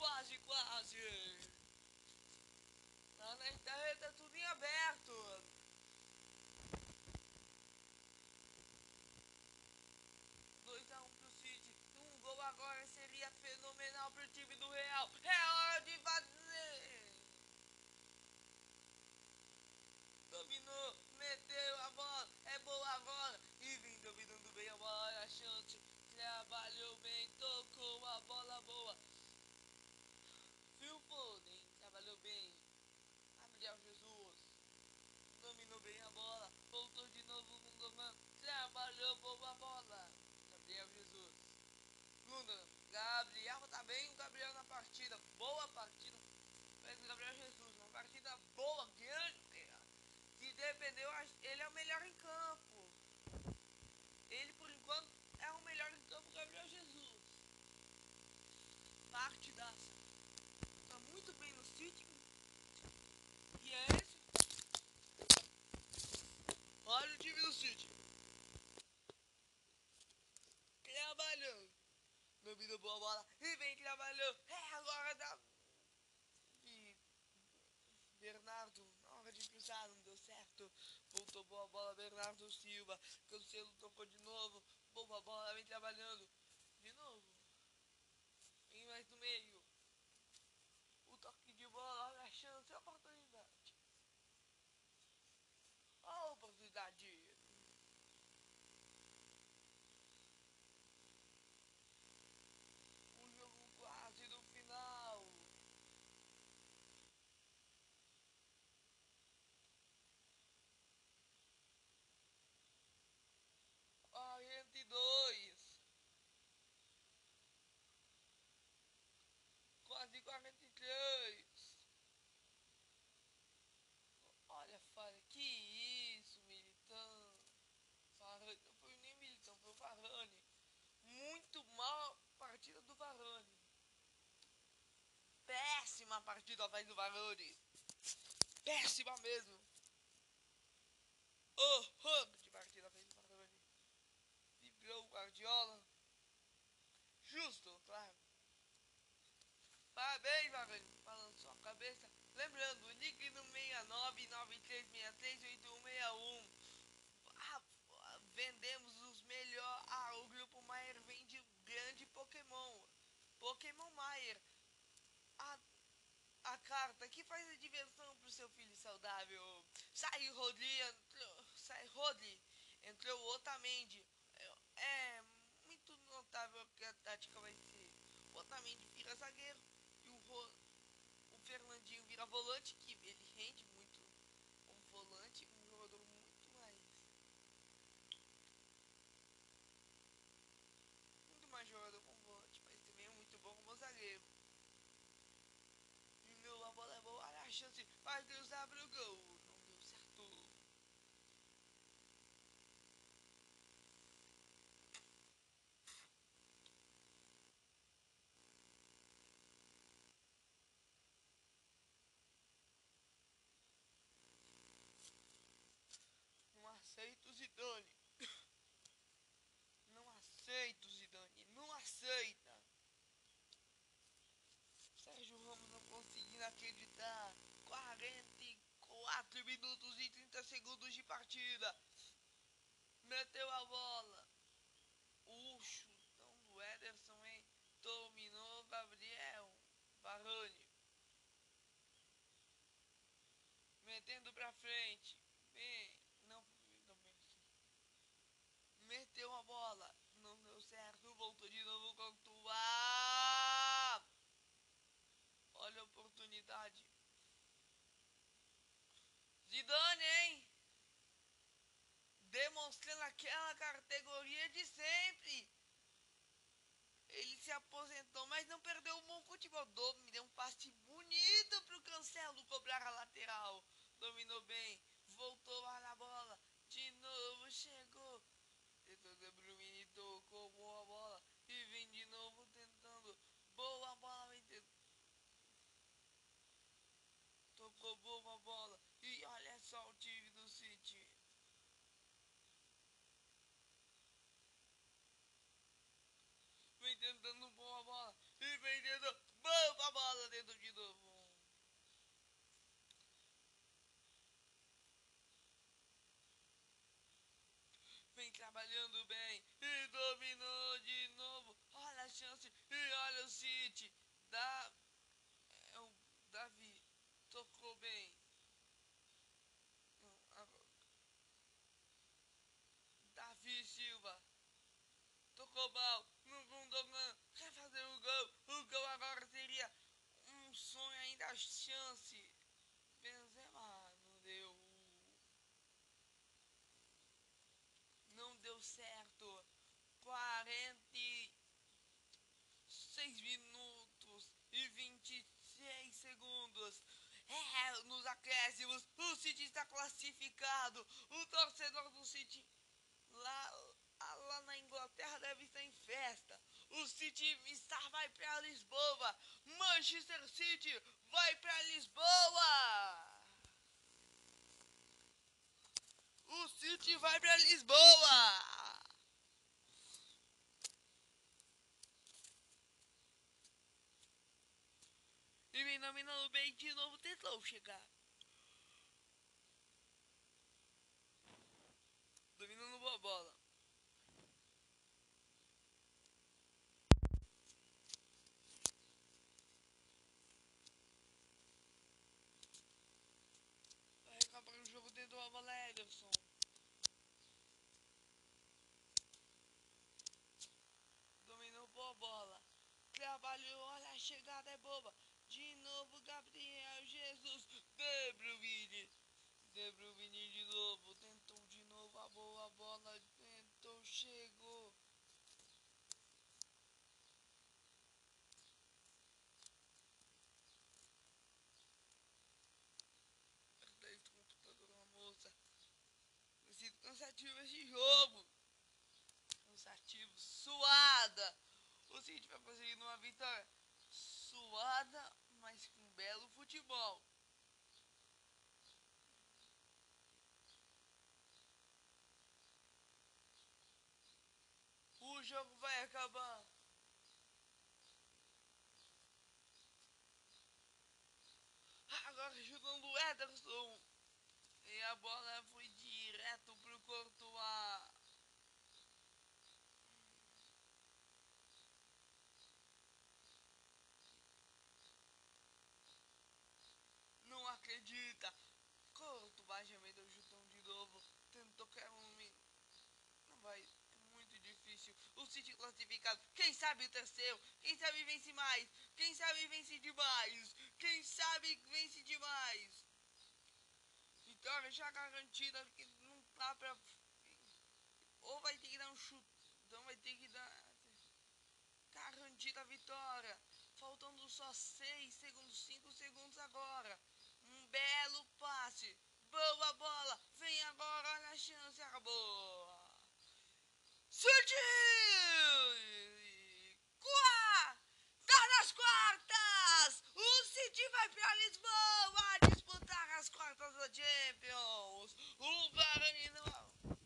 quase, quase. Lá na Itália tá tudo em aberto. Dois a um pro City. Um gol agora seria fenomenal pro time do Real. É hora de fazer. Dominou, meteu a bola. É boa agora. E vem dominando bem a bola. A chance. Trabalhou bem, tocou a bola boa. Phil Foden trabalhou bem. Gabriel Jesus dominou bem a bola. Voltou de novo o Gundogan. Trabalhou boa bola. Gabriel Jesus. Gundogan. Gabriel tá bem. O Gabriel na partida. Boa partida. Mas o Gabriel Jesus. Uma partida boa, grande. Que dependeu. Ele é o melhor em campo. Ele por enquanto é o melhor em campo. Gabriel Jesus. Partidaça muito bem no sítio. E é esse. Olha o time do sítio. Trabalhando. Domina boa bola. E vem trabalhando. É agora da. E. Bernardo, na hora de cruzar, não deu certo. Voltou boa bola, Bernardo Silva. Cancelo tocou de novo. Boa bola, vem trabalhando. De novo. Vem mais no meio toque de bola, olha a chance, a oportunidade. A oportunidade. O jogo quase no final. Quarenta e dois. E três. Olha, falha, que isso, Militão. Varane, não foi nem Militão, foi o Varane. Muito mal a partida do Varane. Péssima partida a do Varane. Péssima mesmo. Oh, de partida a do Varane. Vibrou o Guardiola. Justo, claro. Parabéns, Varane, falando sua cabeça. Lembrando, ligue no 69 9363 8161. Ah, vendemos os melhores. Ah, o Grupo Maier vende grande Pokémon. Pokémon Maier. A, a carta que faz a diversão pro seu filho saudável. Sai Rodri, entrou, sai Rodri, entrou Otamendi. É, é muito notável que a tática vai ser. Otamendi vira zagueiro é volante que ele rende muito. Um volante, um jogador muito mais. Muito mais jogador com volante, mas também é muito bom como zagueiro. E meu é boa, levou a chance vai cruzar abre o gol. Zidane. Não aceito Zidane. Não aceita. Sérgio Ramos não conseguindo acreditar. 44 minutos e 30 segundos de partida. Meteu a bola. O chutão do Ederson, hein? Dominou Gabriel. Varane. Metendo pra frente. Bem, não, não bem assim. Meteu a bola. Não deu certo. Voltou de novo com Tuá. Olha a oportunidade. Zidane, hein? Demonstrando aquela categoria de sempre. Ele se aposentou, mas não perdeu o bom futebol. Me deu um passe bonito pro Cancelo cobrar a lateral. Dominou bem, voltou lá na bola. De novo chegou. Tentou De Bruyne, tocou boa bola. E vem de novo tentando. Boa bola, vem tentando. Tocou boa bola. E olha só o time do City. Vem tentando boa bola. E vem tentando boa bola dentro de novo. Vem trabalhando bem. E dominou de novo. Olha a chance. E olha o City. Da... É o Davi. Tocou bem. Davi Silva. Mal. No Gundogan. Quer fazer o gol. O gol agora seria um sonho ainda. A chance. Benzema. Não deu. Não deu certo. 46 minutos e 26 segundos. É, nos acréscimos, o City está classificado. O torcedor do City lá, lá na Inglaterra deve estar em festa. O City está, vai para Lisboa. Manchester City vai para Lisboa. O City vai para Lisboa. E vem dominando bem de novo, tentou chegar. Dominando boa bola. Vai acabar o jogo dentro Dominou boa bola. Trabalhou, olha a chegada é boba. De novo Gabriel Jesus. De Bruyne. De Bruyne de novo. Tentou de novo a boa bola. Tentou, chegou. Perdeu o computador uma moça. Tem sido cansativo esse jogo. Cansativo. Suada. O City vai conseguindo uma vitória suada, mas com belo futebol. O jogo vai acabar. Agora ajudando o Ederson. E a bola foi direto pro Courtois. Não acredita. Courtois já meteu o chutão de novo. Tentou criar um... Não vai. É muito difícil. O City classificado. Quem sabe o terceiro? Quem sabe vence mais? Quem sabe vence demais? Quem sabe vence demais? Vitória já garantida. Que não tá pra... Ou vai ter que dar um chutão. Vai ter que dar... Garantida a vitória. Faltando só 6 segundos, 5 segundos agora. belo passe. Boa bola. Vem agora, olha a chance. Acabou. City! Qua! Tá nas quartas! O City vai pra Lisboa disputar as quartas da Champions. O Varane não...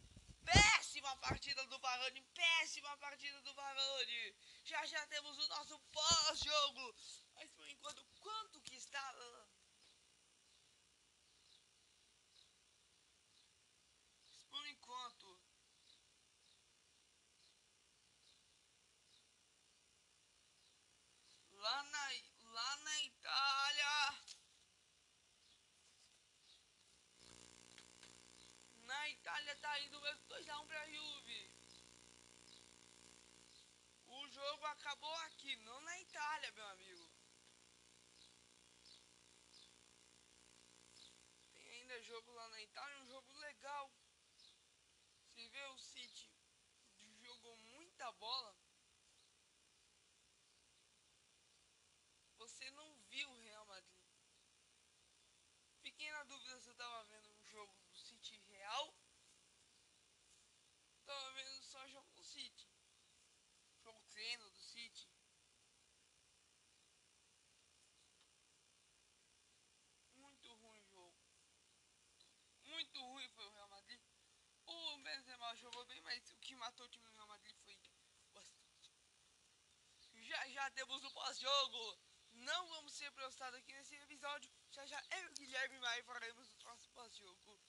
Péssima partida do Varane, péssima partida do Varane. Já já temos o nosso pós-jogo. Mas por enquanto, quanto que está... Por enquanto, lá na, lá na Itália. Na Tá indo mesmo 2x1 pra Juve. O jogo acabou aqui, não na Itália, meu amigo. Tem ainda jogo lá na Itália, um jogo legal. Se vê o City jogou muita bola. Você não viu o Real Madrid. Fiquei na dúvida se eu tava vendo um jogo do City real. Tava vendo só jogo do City. Jogo treino do City. Muito ruim o jogo. Muito ruim foi o Real Madrid. O Benzema jogou bem, mas o que matou o time do Real Madrid foi bastante. Já já temos o pós-jogo. Não vamos ser prostados aqui nesse episódio. Já já eu Guilherme Maia faremos o próximo pós-jogo.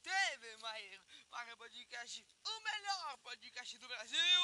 TV Maia para o podcast, o melhor podcast do Brasil.